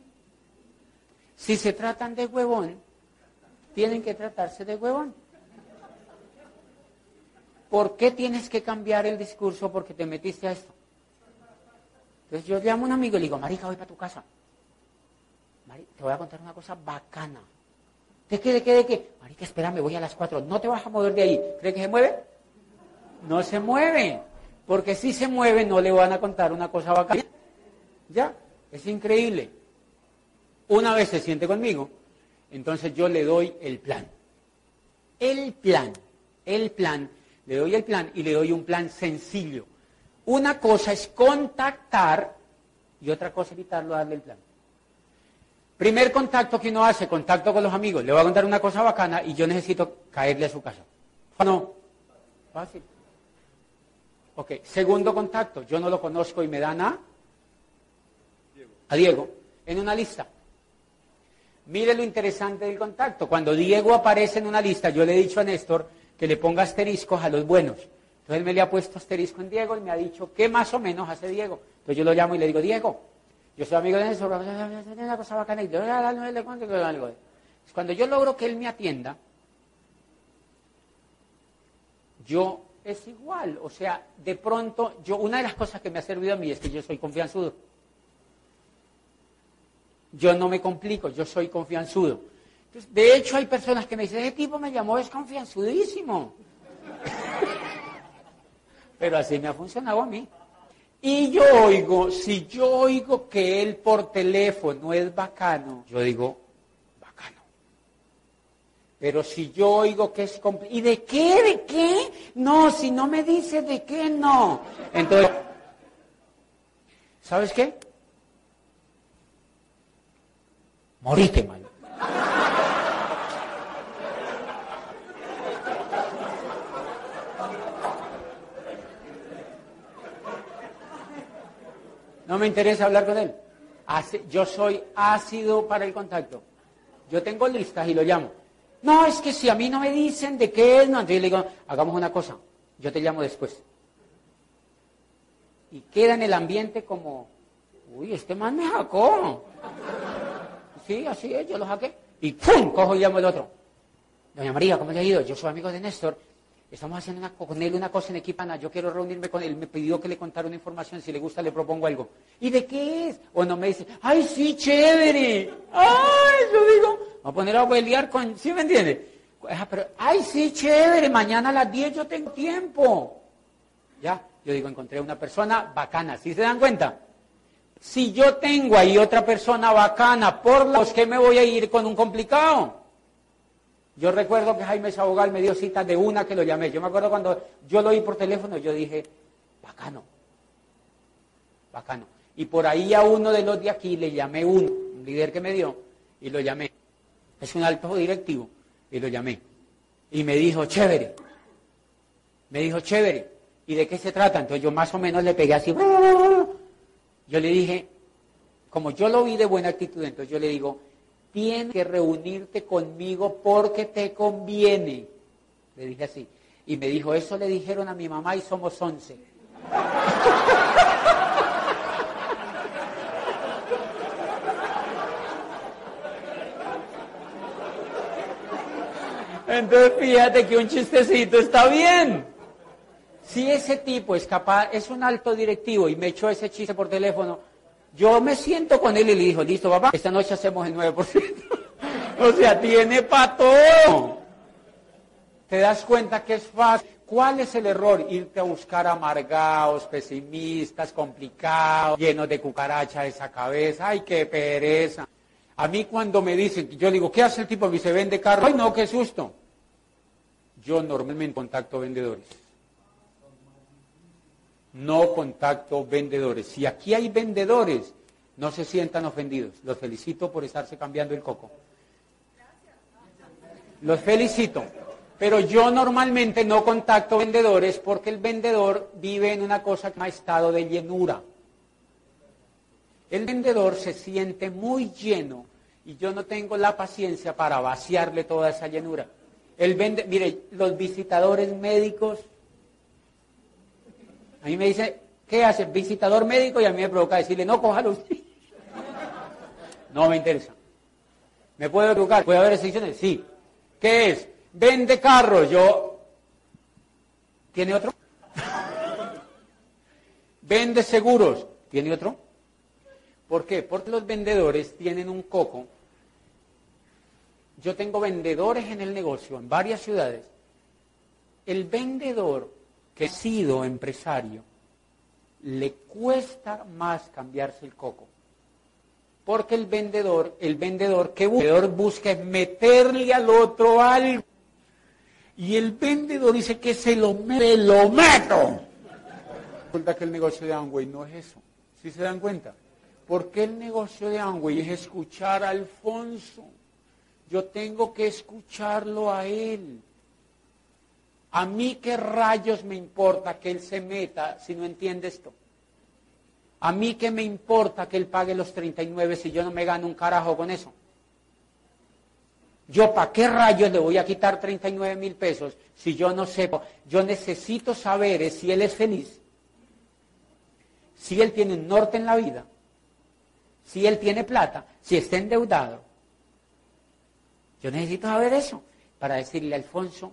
Si se tratan de huevón, tienen que tratarse de huevón. ¿Por qué tienes que cambiar el discurso porque te metiste a esto? Entonces yo llamo a un amigo y le digo, Marica, voy para tu casa. te voy a contar una cosa bacana. ¿De qué, de qué, de qué? Marica, espérame, voy a las cuatro. No te vas a mover de ahí. ¿Cree que se mueve? No se mueve. Porque si se mueve no le van a contar una cosa bacana. Ya, es increíble. Una vez se siente conmigo, entonces yo le doy el plan. El plan, el plan le doy el plan y le doy un plan sencillo. Una cosa es contactar y otra cosa es evitarlo darle el plan. Primer contacto que uno hace, contacto con los amigos. Le voy a contar una cosa bacana y yo necesito caerle a su casa. no? Fácil. Ok, segundo contacto. Yo no lo conozco y me dan a, a Diego en una lista. Mire lo interesante del contacto. Cuando Diego aparece en una lista, yo le he dicho a Néstor, que le ponga asteriscos a los buenos. Entonces él me le ha puesto asterisco en Diego y me ha dicho, ¿qué más o menos hace Diego? Entonces yo lo llamo y le digo, Diego, yo soy amigo de eso, una cosa bacana, y cuando yo logro que él me atienda, yo es igual, o sea, de pronto, yo, una de las cosas que me ha servido a mí es que yo soy confianzudo. Yo no me complico, yo soy confianzudo de hecho, hay personas que me dicen, ese tipo me llamó desconfianzudísimo. Pero así me ha funcionado a mí. Y yo oigo, si yo oigo que él por teléfono es bacano, yo digo, bacano. Pero si yo oigo que es ¿y de qué? ¿De qué? No, si no me dice de qué, no. Entonces, ¿sabes qué? Morite, mal. No me interesa hablar con él. Yo soy ácido para el contacto. Yo tengo listas y lo llamo. No, es que si a mí no me dicen de qué es, no, entonces le digo, hagamos una cosa, yo te llamo después. Y queda en el ambiente como, uy, este man me hackeó. Sí, así es, yo lo hackeé. Y ¡pum! Cojo y llamo al otro. Doña María, ¿cómo le ha ido? Yo soy amigo de Néstor. Estamos haciendo una, con él una cosa en Equipana. Yo quiero reunirme con él. Me pidió que le contara una información. Si le gusta, le propongo algo. ¿Y de qué es? O no me dice, ¡ay, sí, chévere! ¡Ay! Yo digo, voy a poner a pelear con. ¿Sí me entiende? Pero, ¡ay, sí, chévere! Mañana a las 10 yo tengo tiempo. Ya, yo digo, encontré una persona bacana. ¿Sí se dan cuenta? Si yo tengo ahí otra persona bacana, por los que me voy a ir con un complicado. Yo recuerdo que Jaime Sabogal me dio cita de una que lo llamé. Yo me acuerdo cuando yo lo oí por teléfono, yo dije, bacano, bacano. Y por ahí a uno de los de aquí le llamé uno, un líder que me dio, y lo llamé. Es un alto directivo, y lo llamé. Y me dijo, chévere. Me dijo, chévere. ¿Y de qué se trata? Entonces yo más o menos le pegué así. Yo le dije, como yo lo vi de buena actitud, entonces yo le digo, tienes que reunirte conmigo porque te conviene. Le dije así. Y me dijo, eso le dijeron a mi mamá y somos once. Entonces fíjate que un chistecito está bien. Si ese tipo es capaz, es un alto directivo y me echó ese chiste por teléfono, yo me siento con él y le dijo, listo papá, esta noche hacemos el 9%. o sea, tiene para todo. Te das cuenta que es fácil. ¿Cuál es el error? Irte a buscar amargados, pesimistas, complicados, llenos de cucaracha esa cabeza. Ay, qué pereza. A mí cuando me dicen, yo digo, ¿qué hace el tipo? Me dice, vende carro. Ay, no, qué susto. Yo normalmente contacto vendedores. No contacto vendedores. Si aquí hay vendedores, no se sientan ofendidos. Los felicito por estarse cambiando el coco. Los felicito. Pero yo normalmente no contacto vendedores porque el vendedor vive en una cosa que llama estado de llenura. El vendedor se siente muy lleno y yo no tengo la paciencia para vaciarle toda esa llenura. El vende, mire, los visitadores médicos, a mí me dice, ¿qué hace? Visitador médico y a mí me provoca decirle, no, cójalo usted. No me interesa. ¿Me puedo educar? ¿Puede haber excepciones? Sí. ¿Qué es? Vende carros. Yo. ¿Tiene otro? Vende seguros. ¿Tiene otro? ¿Por qué? Porque los vendedores tienen un coco. Yo tengo vendedores en el negocio en varias ciudades. El vendedor que ha sido empresario le cuesta más cambiarse el coco. Porque el vendedor, el vendedor que busca, busca es meterle al otro algo. Y el vendedor dice que se lo, me lo meto. Resulta que el negocio de Amway no es eso. ¿Sí se dan cuenta? Porque el negocio de Amway es escuchar a Alfonso. Yo tengo que escucharlo a él. A mí qué rayos me importa que él se meta si no entiende esto. A mí qué me importa que él pague los 39 si yo no me gano un carajo con eso. Yo para qué rayos le voy a quitar 39 mil pesos si yo no sé. Yo necesito saber si él es feliz, si él tiene un norte en la vida si él tiene plata, si está endeudado. Yo necesito saber eso para decirle Alfonso,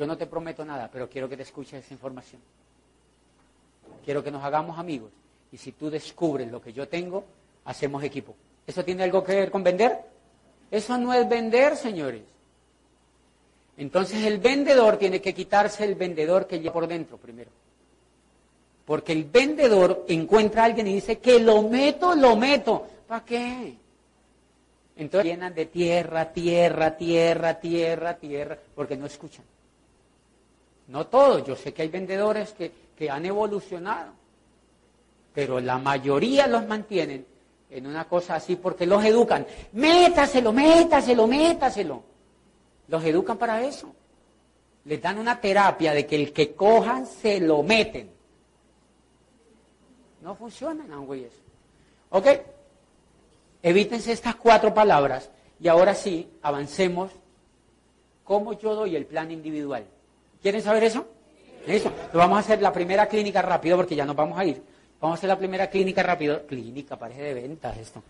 yo no te prometo nada, pero quiero que te escuches esa información. Quiero que nos hagamos amigos. Y si tú descubres lo que yo tengo, hacemos equipo. ¿Eso tiene algo que ver con vender? Eso no es vender, señores. Entonces el vendedor tiene que quitarse el vendedor que lleva por dentro primero. Porque el vendedor encuentra a alguien y dice que lo meto, lo meto. ¿Para qué? Entonces llenan de tierra, tierra, tierra, tierra, tierra, porque no escuchan. No todos, yo sé que hay vendedores que, que han evolucionado, pero la mayoría los mantienen en una cosa así porque los educan. Métaselo, métaselo, métaselo. Los educan para eso. Les dan una terapia de que el que cojan se lo meten. No funcionan, Amway ¿Ok? Evítense estas cuatro palabras y ahora sí, avancemos. ¿Cómo yo doy el plan individual? ¿Quieren saber eso? Eso. vamos a hacer la primera clínica rápido porque ya nos vamos a ir. Vamos a hacer la primera clínica rápido. Clínica, parece de ventas esto.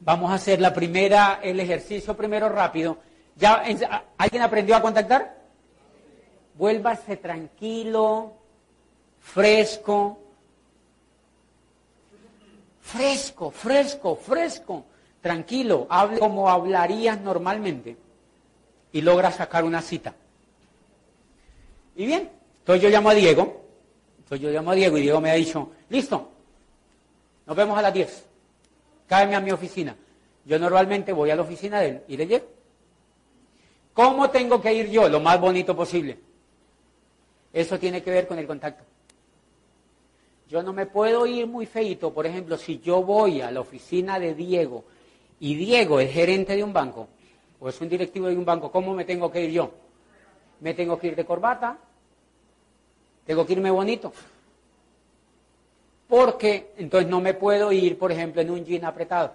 Vamos a hacer la primera, el ejercicio primero rápido. ¿Ya alguien aprendió a contactar? Vuélvase tranquilo, fresco, fresco, fresco, fresco, tranquilo, hable como hablarías normalmente y logra sacar una cita. Y bien, entonces yo llamo a Diego, entonces yo llamo a Diego y Diego me ha dicho, listo, nos vemos a las 10, cáeme a mi oficina. Yo normalmente voy a la oficina de él y le llevo. ¿Cómo tengo que ir yo? Lo más bonito posible. Eso tiene que ver con el contacto. Yo no me puedo ir muy feito, por ejemplo, si yo voy a la oficina de Diego y Diego es gerente de un banco o es un directivo de un banco, ¿cómo me tengo que ir yo? Me tengo que ir de corbata, tengo que irme bonito. porque entonces no me puedo ir, por ejemplo, en un jean apretado.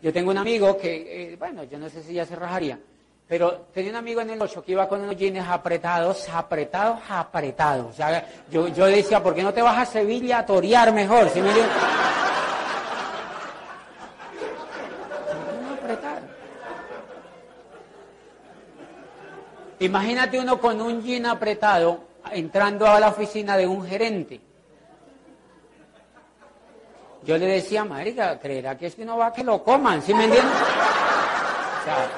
Yo tengo un amigo que, eh, bueno, yo no sé si ya se rajaría, pero tenía un amigo en el 8 que iba con unos jeans apretados, apretados, apretados. O sea, yo, yo decía, ¿por qué no te vas a Sevilla a torear mejor? ¿Sí me Imagínate uno con un jean apretado entrando a la oficina de un gerente. Yo le decía, marica, creerá que es que no va a que lo coman, ¿sí me entiendes? O sea,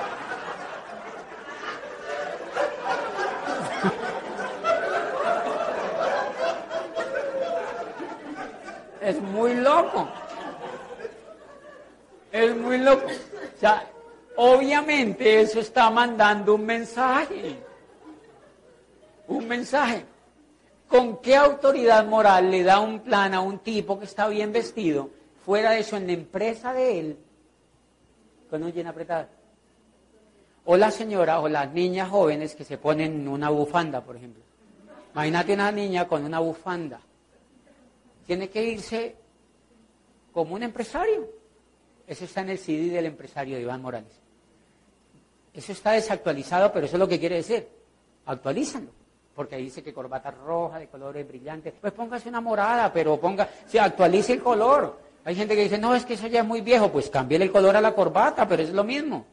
es muy loco. Es muy loco. O sea, Obviamente eso está mandando un mensaje. Un mensaje. ¿Con qué autoridad moral le da un plan a un tipo que está bien vestido, fuera de eso, en la empresa de él, con un lleno apretado? O la señora o las niñas jóvenes que se ponen una bufanda, por ejemplo. Imagínate una niña con una bufanda. Tiene que irse como un empresario. Eso está en el CD del empresario de Iván Morales. Eso está desactualizado, pero eso es lo que quiere decir. Actualízalo. Porque dice que corbata roja, de colores brillantes. Pues póngase una morada, pero ponga, se actualice el color. Hay gente que dice, no, es que eso ya es muy viejo. Pues cambie el color a la corbata, pero es lo mismo.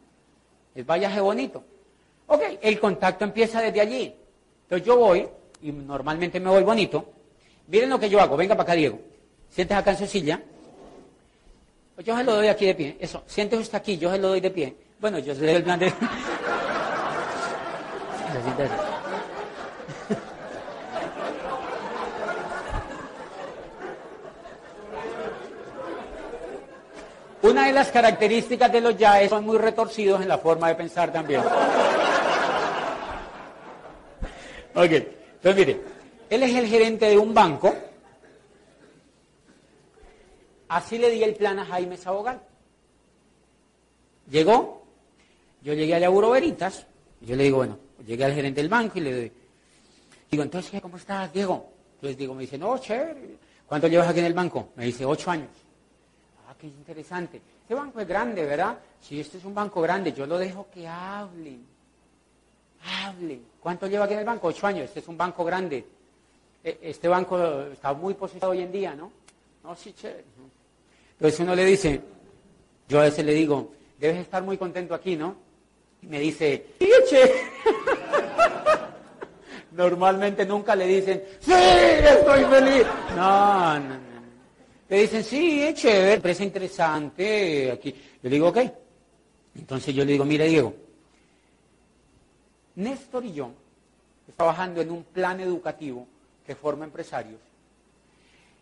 Es vallaje bonito. Ok, el contacto empieza desde allí. Entonces yo voy, y normalmente me voy bonito. Miren lo que yo hago. Venga para acá, Diego. Siéntese acá en su silla. Yo se lo doy aquí de pie. Eso, siéntese usted aquí, yo se lo doy de pie. Bueno, yo soy el plan de... Una de las características de los yaes son muy retorcidos en la forma de pensar también. Ok, entonces mire, él es el gerente de un banco. Así le di el plan a Jaime Sabogal. Llegó, yo llegué a Lauro Veritas, y yo le digo, bueno, llegué al gerente del banco y le digo, entonces, ¿cómo estás, Diego? Entonces digo, me dice, no, chévere. ¿Cuánto llevas aquí en el banco? Me dice, ocho años. Ah, qué interesante. Este banco es grande, ¿verdad? Si este es un banco grande, yo lo dejo que hablen. Hablen. ¿Cuánto lleva aquí en el banco? Ocho años. Este es un banco grande. E, este banco está muy posicionado hoy en día, ¿no? No, sí, chévere. Entonces uno le dice, yo a veces le digo, debes estar muy contento aquí, ¿no? Y me dice, eche. Normalmente nunca le dicen, sí, estoy feliz. No, no, no. Le dicen, sí, es chévere, empresa interesante. Aquí. Yo le digo, ok. Entonces yo le digo, mire Diego, Néstor y yo trabajando en un plan educativo que forma empresarios.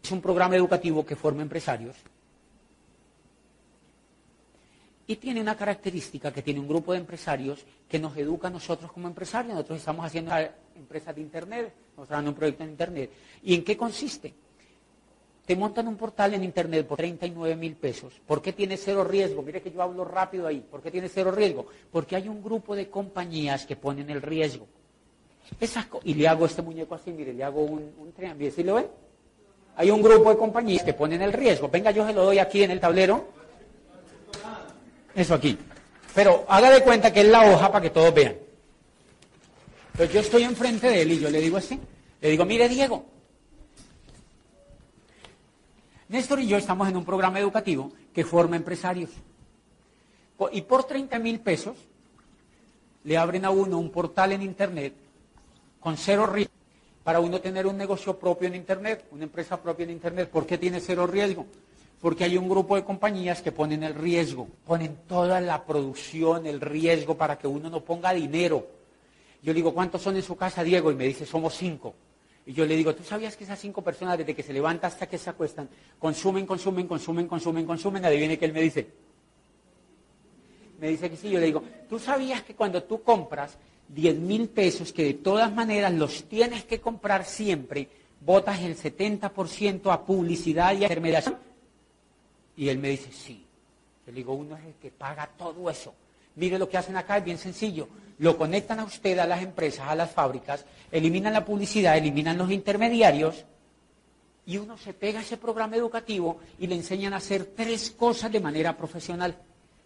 Es un programa educativo que forma empresarios y tiene una característica que tiene un grupo de empresarios que nos educa a nosotros como empresarios. Nosotros estamos haciendo empresas de Internet, mostrando un proyecto en Internet. ¿Y en qué consiste? Te montan un portal en Internet por 39 mil pesos. ¿Por qué tiene cero riesgo? Mire que yo hablo rápido ahí. ¿Por qué tiene cero riesgo? Porque hay un grupo de compañías que ponen el riesgo. y le hago este muñeco así, mire, le hago un, un triángulo. ¿Sí lo ven? Hay un grupo de compañías que ponen el riesgo. Venga, yo se lo doy aquí en el tablero eso aquí. Pero haga de cuenta que es la hoja para que todos vean. Entonces yo estoy enfrente de él y yo le digo así. Le digo, mire Diego, Néstor y yo estamos en un programa educativo que forma empresarios. Y por 30 mil pesos le abren a uno un portal en Internet con cero riesgo para uno tener un negocio propio en Internet, una empresa propia en Internet. ¿Por qué tiene cero riesgo? Porque hay un grupo de compañías que ponen el riesgo, ponen toda la producción, el riesgo para que uno no ponga dinero. Yo le digo, ¿cuántos son en su casa, Diego? Y me dice, somos cinco. Y yo le digo, ¿tú sabías que esas cinco personas, desde que se levantan hasta que se acuestan, consumen, consumen, consumen, consumen, consumen? Adivine qué él me dice. Me dice que sí. Yo le digo, ¿tú sabías que cuando tú compras 10 mil pesos, que de todas maneras los tienes que comprar siempre, botas el 70% a publicidad y a intermediación? Y él me dice, sí. Yo le digo, uno es el que paga todo eso. Mire lo que hacen acá, es bien sencillo. Lo conectan a usted, a las empresas, a las fábricas, eliminan la publicidad, eliminan los intermediarios y uno se pega a ese programa educativo y le enseñan a hacer tres cosas de manera profesional.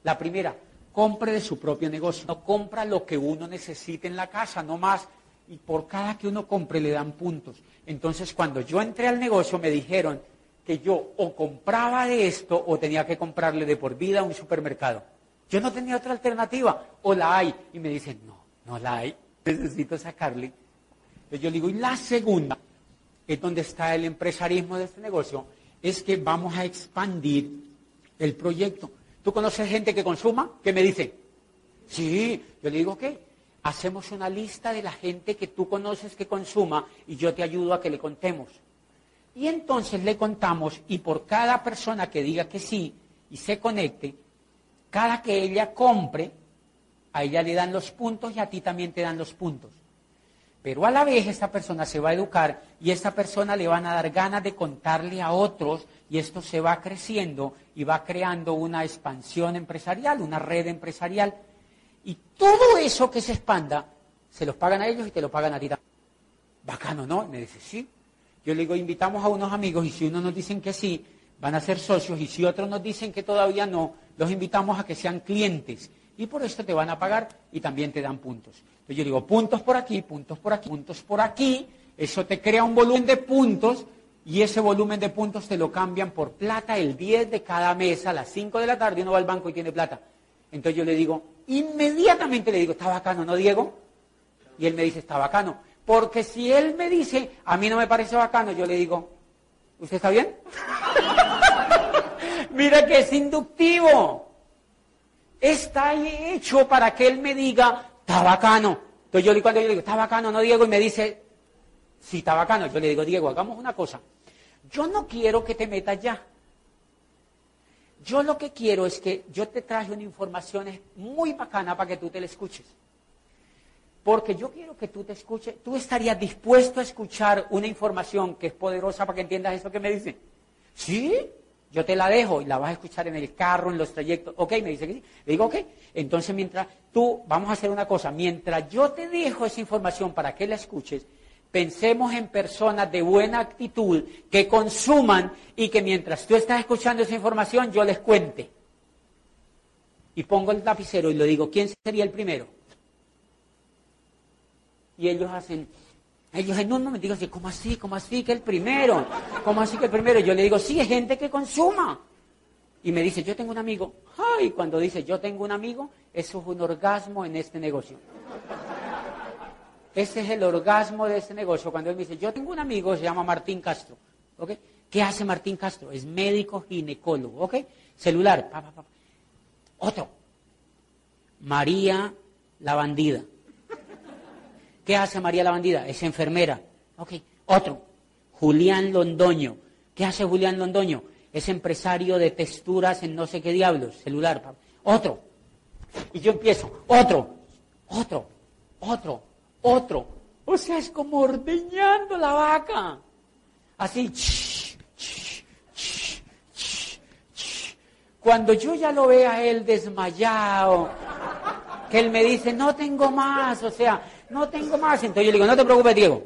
La primera, compre de su propio negocio. No compra lo que uno necesite en la casa, no más. Y por cada que uno compre le dan puntos. Entonces, cuando yo entré al negocio, me dijeron que yo o compraba de esto o tenía que comprarle de por vida a un supermercado. Yo no tenía otra alternativa. O la hay. Y me dicen, no, no la hay. Necesito sacarle. Entonces yo digo, y la segunda, es donde está el empresarismo de este negocio, es que vamos a expandir el proyecto. ¿Tú conoces gente que consuma? ¿Qué me dice? Sí, yo le digo, ¿qué? Hacemos una lista de la gente que tú conoces que consuma y yo te ayudo a que le contemos. Y entonces le contamos y por cada persona que diga que sí y se conecte, cada que ella compre, a ella le dan los puntos y a ti también te dan los puntos. Pero a la vez esta persona se va a educar y esta persona le van a dar ganas de contarle a otros y esto se va creciendo y va creando una expansión empresarial, una red empresarial. Y todo eso que se expanda, se los pagan a ellos y te lo pagan a ti también. Bacano, ¿no? me dice, sí. Yo le digo, invitamos a unos amigos y si uno nos dicen que sí, van a ser socios y si otros nos dicen que todavía no, los invitamos a que sean clientes y por esto te van a pagar y también te dan puntos. Entonces yo digo, puntos por aquí, puntos por aquí, puntos por aquí, eso te crea un volumen de puntos y ese volumen de puntos te lo cambian por plata el 10 de cada mes a las 5 de la tarde uno va al banco y tiene plata. Entonces yo le digo, inmediatamente le digo, está bacano, ¿no, Diego? Y él me dice, está bacano. Porque si él me dice, a mí no me parece bacano, yo le digo, ¿usted está bien? Mira que es inductivo. Está hecho para que él me diga, está bacano. Entonces yo cuando yo le digo, está bacano, no Diego, y me dice, sí, está bacano. Yo le digo, Diego, hagamos una cosa. Yo no quiero que te metas ya. Yo lo que quiero es que yo te traje una información muy bacana para que tú te la escuches. Porque yo quiero que tú te escuches. ¿Tú estarías dispuesto a escuchar una información que es poderosa para que entiendas eso que me dicen? ¿Sí? Yo te la dejo y la vas a escuchar en el carro, en los trayectos. Ok, me dice que sí. Le digo, ok. Entonces, mientras tú, vamos a hacer una cosa. Mientras yo te dejo esa información para que la escuches, pensemos en personas de buena actitud que consuman y que mientras tú estás escuchando esa información, yo les cuente. Y pongo el lapicero y le digo, ¿quién sería el primero? Y ellos hacen, ellos en un momento digo, ¿cómo así? ¿Cómo así que el primero? ¿Cómo así que el primero? Yo le digo, sí, es gente que consuma. Y me dice, yo tengo un amigo. Ay, cuando dice, yo tengo un amigo, eso es un orgasmo en este negocio. Ese es el orgasmo de este negocio. Cuando él me dice, yo tengo un amigo, se llama Martín Castro. ¿Ok? ¿Qué hace Martín Castro? Es médico ginecólogo. ¿Ok? Celular. Otro. María la bandida. ¿Qué hace María la bandida? Es enfermera. Ok. Otro. Julián Londoño. ¿Qué hace Julián Londoño? Es empresario de texturas en no sé qué diablos. Celular. Otro. Y yo empiezo. Otro. Otro. Otro. Otro. O sea, es como ordeñando la vaca. Así. Cuando yo ya lo vea él desmayado, que él me dice, no tengo más, o sea, no tengo más. Entonces yo le digo, no te preocupes, Diego,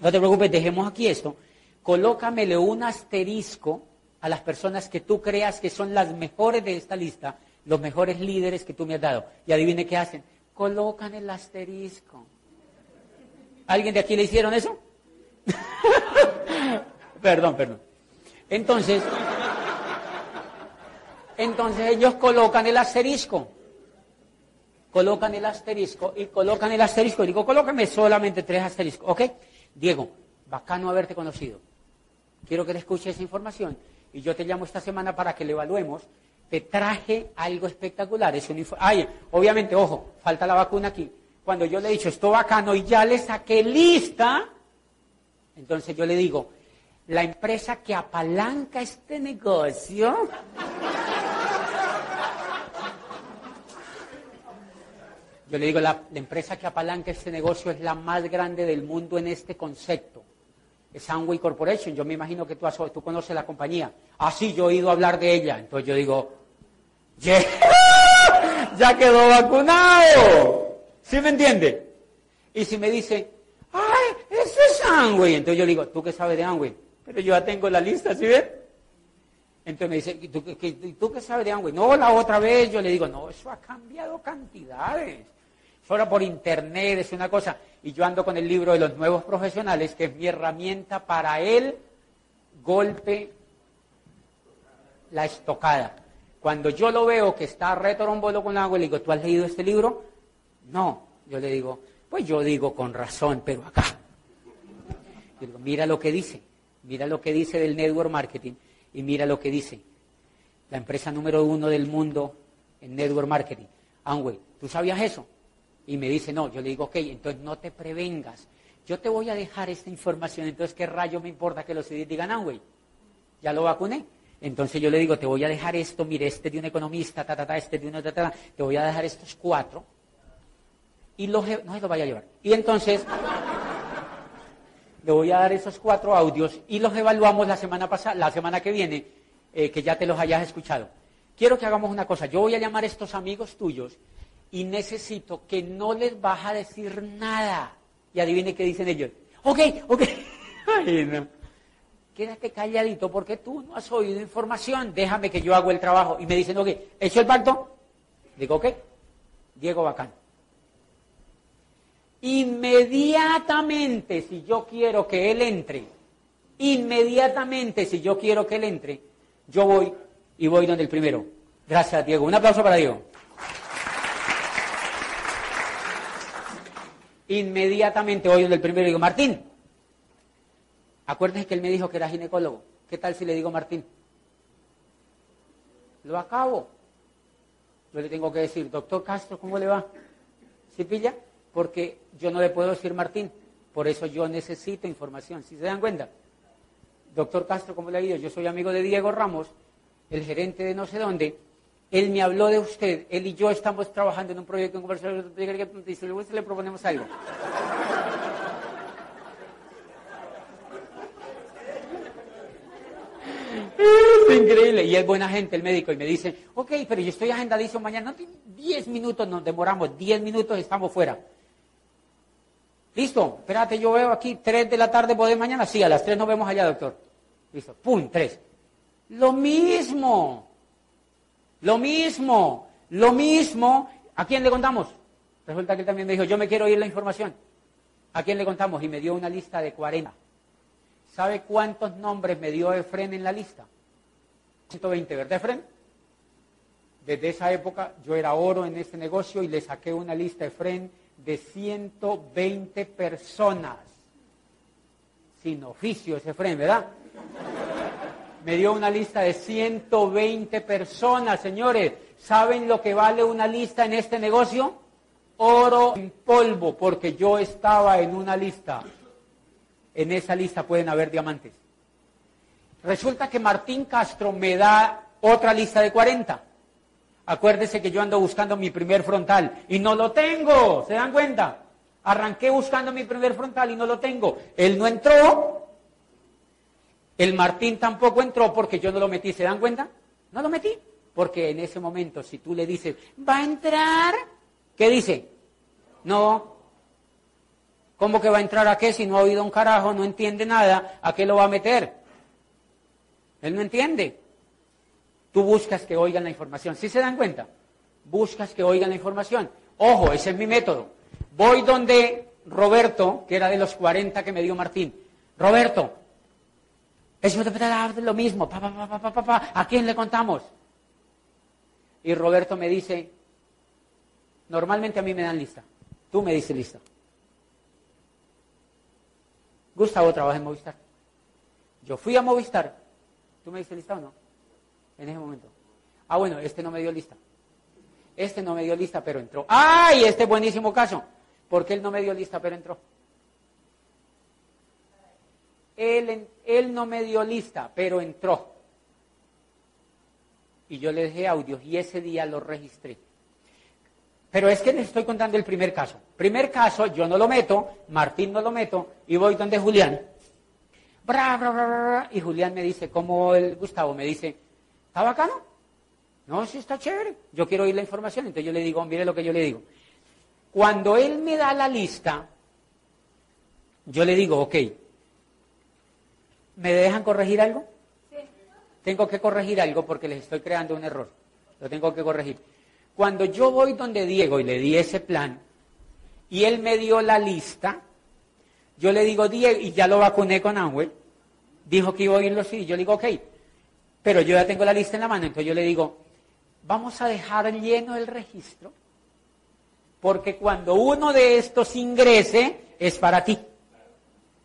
no te preocupes, dejemos aquí esto. Colócamele un asterisco a las personas que tú creas que son las mejores de esta lista, los mejores líderes que tú me has dado. Y adivine qué hacen. Colocan el asterisco. ¿Alguien de aquí le hicieron eso? perdón, perdón. Entonces, entonces ellos colocan el asterisco colocan el asterisco y colocan el asterisco. Y digo, colócame solamente tres asteriscos. ¿Ok? Diego, bacano haberte conocido. Quiero que le escuches esa información. Y yo te llamo esta semana para que le evaluemos. Te traje algo espectacular. Es un Ay, obviamente, ojo, falta la vacuna aquí. Cuando yo le he dicho esto bacano y ya le saqué lista, entonces yo le digo, la empresa que apalanca este negocio Yo le digo, la, empresa que apalanca este negocio es la más grande del mundo en este concepto. Es Amway Corporation. Yo me imagino que tú, tú conoces la compañía. Ah, yo he oído hablar de ella. Entonces yo digo, ya quedó vacunado. ¿Sí me entiende? Y si me dice, ay, eso es Amway, entonces yo le digo, ¿tú qué sabes de Amway? Pero yo ya tengo la lista, ¿sí ves? Entonces me dice, ¿y tú, qué, tú qué sabes de Amway? No, la otra vez yo le digo, no, eso ha cambiado cantidades. Ahora por internet es una cosa. Y yo ando con el libro de los nuevos profesionales, que es mi herramienta para el golpe, la estocada. Cuando yo lo veo que está retorombolo con agua, le digo, ¿tú has leído este libro? No. Yo le digo, pues yo digo con razón, pero acá. Yo digo, mira lo que dice, mira lo que dice del network marketing y mira lo que dice la empresa número uno del mundo en network marketing. Amway, ¿tú sabías eso? Y me dice, no, yo le digo, ok, entonces no te prevengas. Yo te voy a dejar esta información, entonces ¿qué rayo me importa que los CDs digan Amway? Ya lo vacuné. Entonces yo le digo, te voy a dejar esto, mire, este de un economista, ta, ta, ta, este de uno, ta, ta, te voy a dejar estos cuatro. Y los, no a llevar. Y entonces, le voy a dar esos cuatro audios y los evaluamos la semana pasada, la semana que viene, eh, que ya te los hayas escuchado. Quiero que hagamos una cosa. Yo voy a llamar a estos amigos tuyos y necesito que no les vas a decir nada. Y adivine qué dicen ellos. Ok, ok. Ay, no. Quédate calladito porque tú no has oído información. Déjame que yo hago el trabajo. Y me dicen, ok, ¿hecho el pacto? Digo, ok. Diego Bacán. Inmediatamente, si yo quiero que él entre, inmediatamente, si yo quiero que él entre, yo voy y voy donde el primero. Gracias, Diego. Un aplauso para Diego. Inmediatamente voy donde el primero y digo, Martín, acuérdense que él me dijo que era ginecólogo. ¿Qué tal si le digo Martín? Lo acabo. Yo le tengo que decir, doctor Castro, ¿cómo le va? ¿Sí pilla? Porque yo no le puedo decir Martín. Por eso yo necesito información. ¿Sí se dan cuenta? Doctor Castro, ¿cómo le ha ido? Yo soy amigo de Diego Ramos, el gerente de no sé dónde. Él me habló de usted. Él y yo estamos trabajando en un proyecto en conversación. Dice, le proponemos algo. Increíble. Y es buena gente el médico y me dice, ok, pero yo estoy agendadísimo mañana. No, 10 minutos nos demoramos, 10 minutos estamos fuera. Listo, espérate, yo veo aquí 3 de la tarde, ¿podés mañana? Sí, a las 3 nos vemos allá, doctor. Listo, pum, 3. Lo mismo, lo mismo, lo mismo. ¿A quién le contamos? Resulta que él también me dijo, yo me quiero oír la información. ¿A quién le contamos? Y me dio una lista de 40. ¿Sabe cuántos nombres me dio Efren en la lista? 120, ¿verdad, Efren? Desde esa época yo era oro en este negocio y le saqué una lista Efren de 120 personas. Sin oficio ese Efren, ¿verdad? Me dio una lista de 120 personas, señores. ¿Saben lo que vale una lista en este negocio? Oro en polvo, porque yo estaba en una lista en esa lista pueden haber diamantes. Resulta que Martín Castro me da otra lista de 40. Acuérdese que yo ando buscando mi primer frontal y no lo tengo, ¿se dan cuenta? Arranqué buscando mi primer frontal y no lo tengo. Él no entró, el Martín tampoco entró porque yo no lo metí, ¿se dan cuenta? No lo metí, porque en ese momento si tú le dices, va a entrar, ¿qué dice? No, ¿Cómo que va a entrar a qué si no ha oído un carajo, no entiende nada? ¿A qué lo va a meter? Él no entiende. Tú buscas que oigan la información. ¿Sí se dan cuenta? Buscas que oigan la información. Ojo, ese es mi método. Voy donde Roberto, que era de los 40 que me dio Martín. Roberto, es lo mismo. Pa, pa, pa, ¿A quién le contamos? Y Roberto me dice, normalmente a mí me dan lista. Tú me dices lista. Gustavo trabaja en Movistar. Yo fui a Movistar. ¿Tú me diste lista o no? En ese momento. Ah, bueno, este no me dio lista. Este no me dio lista, pero entró. ¡Ay! Este buenísimo caso. Porque él no me dio lista, pero entró. Él, no me dio lista, pero entró. Y yo le dejé audios y ese día lo registré. Pero es que les estoy contando el primer caso. Primer caso, yo no lo meto, Martín no lo meto, y voy donde Julián. Bra, bra, bra, y Julián me dice, como el Gustavo me dice, ¿está bacano? No, sí está chévere. Yo quiero oír la información. Entonces yo le digo, mire lo que yo le digo. Cuando él me da la lista, yo le digo, ok, ¿me dejan corregir algo? Tengo que corregir algo porque les estoy creando un error. Lo tengo que corregir. Cuando yo voy donde Diego y le di ese plan, y él me dio la lista, yo le digo, Diego, y ya lo vacuné con Angel, dijo que iba a oírlo sí, yo le digo, ok, pero yo ya tengo la lista en la mano, entonces yo le digo, vamos a dejar lleno el registro, porque cuando uno de estos ingrese, es para ti.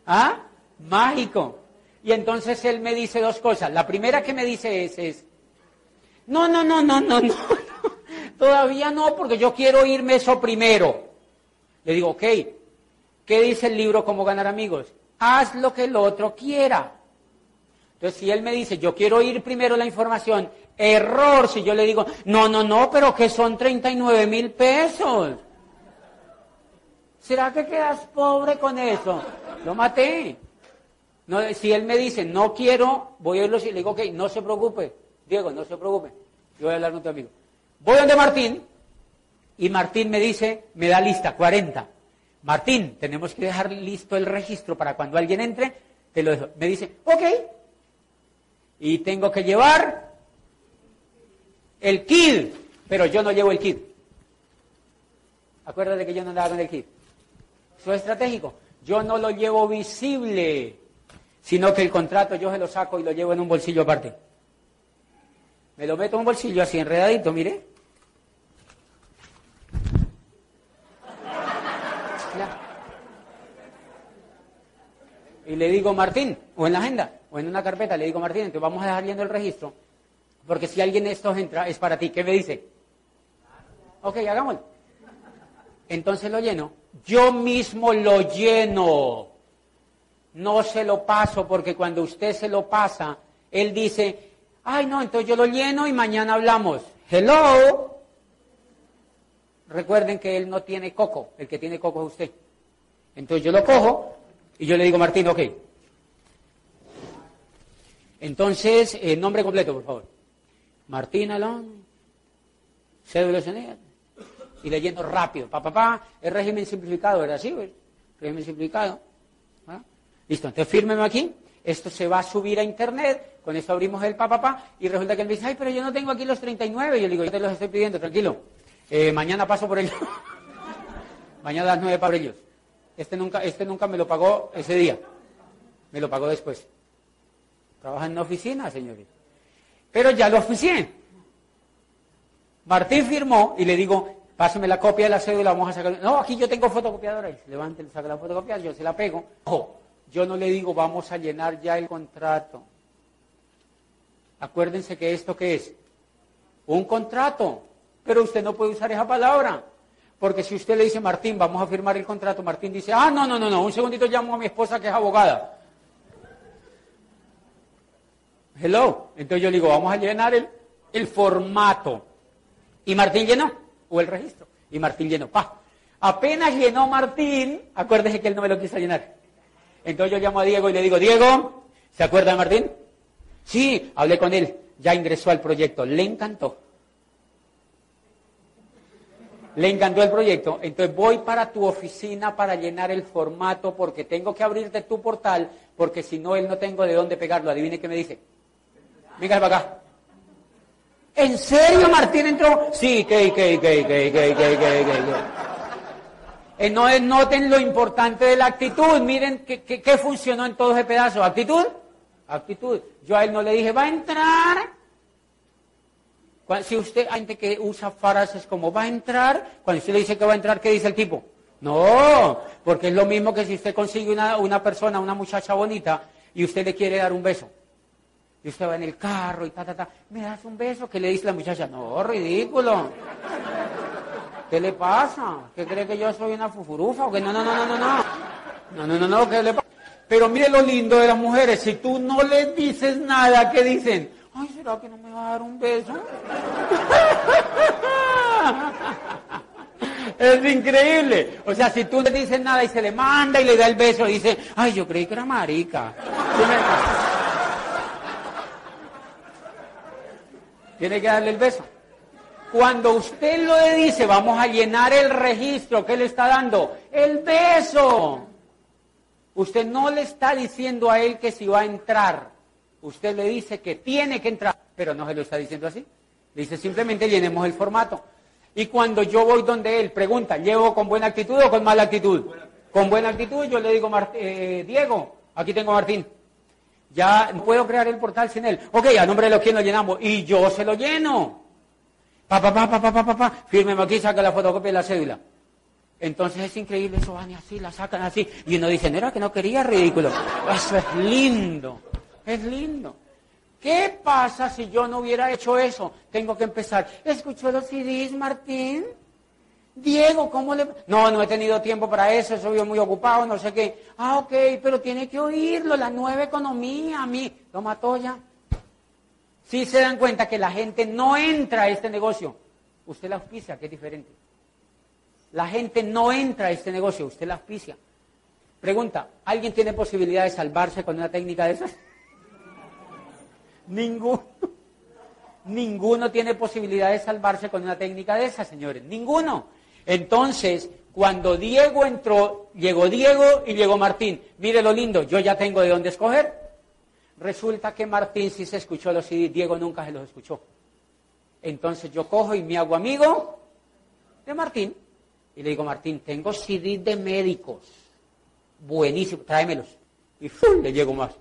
¿Ah? Mágico. Y entonces él me dice dos cosas. La primera que me dice es, no, no, no, no, no, no, todavía no, porque yo quiero irme eso primero. Le digo, ok, ¿qué dice el libro Cómo ganar amigos? Haz lo que el otro quiera. Entonces, si él me dice, yo quiero ir primero la información, error, si yo le digo, no, no, no, pero que son 39 mil pesos. ¿Será que quedas pobre con eso? Lo maté. No, si él me dice, no quiero, voy a irlo y le digo, ok, no se preocupe, Diego, no se preocupe, yo voy a hablar con tu amigo. Voy donde Martín y Martín me dice, me da lista, 40. Martín, tenemos que dejar listo el registro para cuando alguien entre, te lo dejo. Me dice, ok. Y tengo que llevar el kit, pero yo no llevo el kit. Acuérdate que yo no andaba con el kit. Eso es estratégico. Yo no lo llevo visible, sino que el contrato yo se lo saco y lo llevo en un bolsillo aparte. Me lo meto en un bolsillo así enredadito, mire. Y le digo, Martín, o en la agenda, o en una carpeta, le digo, Martín, entonces vamos a dejar yendo el registro, porque si alguien de estos entra, es para ti. ¿Qué me dice? Ok, hagámoslo. Entonces lo lleno. Yo mismo lo lleno. No se lo paso, porque cuando usted se lo pasa, él dice, ay no, entonces yo lo lleno y mañana hablamos. Hello. Recuerden que él no tiene coco, el que tiene coco es usted. Entonces yo lo cojo y yo le digo, Martín, ok. Entonces, el nombre completo, por favor. Martín Alón, cédula y leyendo rápido. Papá, pa, pa, es régimen simplificado, ¿verdad? Sí, régimen simplificado. Listo, entonces fírmeme aquí. Esto se va a subir a internet. Con esto abrimos el papá, pa, y resulta que él me dice, ay, pero yo no tengo aquí los 39. Yo le digo, yo te los estoy pidiendo, tranquilo. Eh, mañana paso por ellos. mañana a las 9 para ellos. Este nunca, este nunca me lo pagó ese día. Me lo pagó después. Trabaja en una oficina, señores. Pero ya lo oficié. Martín firmó y le digo, pásame la copia de la cédula, vamos a sacar. No, aquí yo tengo fotocopiadora. Levante, saca la fotocopia, yo se la pego. Ojo, yo no le digo, vamos a llenar ya el contrato. Acuérdense que esto qué es? Un contrato. Pero usted no puede usar esa palabra. Porque si usted le dice, Martín, vamos a firmar el contrato, Martín dice, ah, no, no, no, no, un segundito llamo a mi esposa que es abogada. Hello. Entonces yo le digo, vamos a llenar el, el formato. Y Martín llenó, o el registro. Y Martín llenó, pa. Apenas llenó Martín, acuérdese que él no me lo quiso llenar. Entonces yo llamo a Diego y le digo, Diego, ¿se acuerda Martín? Sí, hablé con él, ya ingresó al proyecto, le encantó le encantó el proyecto, entonces voy para tu oficina para llenar el formato porque tengo que abrirte tu portal porque si no él no tengo de dónde pegarlo. Adivine qué me dice. Venga para acá. ¿En serio Martín entró? Sí, que, que, que, que, que, que, que, no noten lo importante de la actitud. Miren qué funcionó en todo ese pedazo. ¿Actitud? Actitud. Yo a él no le dije, va a entrar si usted, hay gente que usa frases como va a entrar, cuando usted le dice que va a entrar, ¿qué dice el tipo? No, porque es lo mismo que si usted consigue una, una persona, una muchacha bonita, y usted le quiere dar un beso. Y usted va en el carro y ta, ta, ta, ¿me das un beso? ¿Qué le dice la muchacha? No, ridículo. ¿Qué le pasa? ¿Qué cree que yo soy una fufurufa? ¿O que no, no, no, no, no, no. No, no, no, no, ¿qué le pasa? Pero mire lo lindo de las mujeres, si tú no les dices nada, ¿qué dicen? ay, ¿será que no me va a dar un beso? Es increíble. O sea, si tú le dices nada y se le manda y le da el beso dice, ay, yo creí que era marica. Tiene que darle el beso. Cuando usted lo dice, vamos a llenar el registro, ¿qué le está dando? El beso. Usted no le está diciendo a él que si va a entrar. Usted le dice que tiene que entrar, pero no se lo está diciendo así. Le dice simplemente llenemos el formato. Y cuando yo voy donde él, pregunta, ¿llevo con buena actitud o con mala actitud? Con buena actitud yo le digo, eh, Diego, aquí tengo a Martín. Ya no puedo crear el portal sin él. Ok, a nombre de los lo llenamos. Y yo se lo lleno. Pa, pa, pa, pa, pa, pa, pa, pa. Fírmeme aquí, saca la fotocopia de la cédula. Entonces es increíble, eso van y así, la sacan así. Y uno dice, no era que no quería, ridículo. Eso es lindo, es lindo. ¿Qué pasa si yo no hubiera hecho eso? Tengo que empezar. ¿Escuchó los CDs, Martín? Diego, ¿cómo le...? No, no he tenido tiempo para eso, soy muy ocupado, no sé qué. Ah, ok, pero tiene que oírlo, la nueva economía, a mí. Lo mató ya. Si se dan cuenta que la gente no entra a este negocio, usted la auspicia, que es diferente. La gente no entra a este negocio, usted la auspicia. Pregunta, ¿alguien tiene posibilidad de salvarse con una técnica de esas? Ninguno. Ninguno tiene posibilidad de salvarse con una técnica de esas, señores. Ninguno. Entonces, cuando Diego entró, llegó Diego y llegó Martín. Mire lo lindo, yo ya tengo de dónde escoger. Resulta que Martín sí se escuchó los CDs, Diego nunca se los escuchó. Entonces yo cojo y me hago amigo de Martín y le digo, Martín, tengo CDs de médicos. Buenísimo, tráemelos. Y le llego más.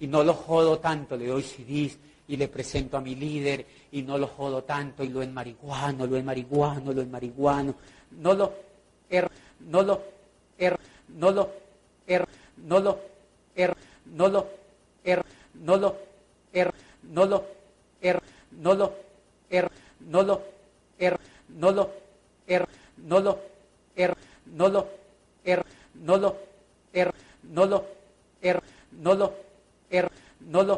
Y no lo jodo tanto, le doy CDs y le presento a mi líder y no lo jodo tanto y lo en marihuano, lo en marihuano, lo en marihuano. No lo, er, no lo, er, no lo, er, no lo, er, no lo, no lo, er, no lo, er, no lo, er, no lo, er, no lo, er, no lo, er, no lo, er, no lo, er, no lo, er, no lo, er, no lo,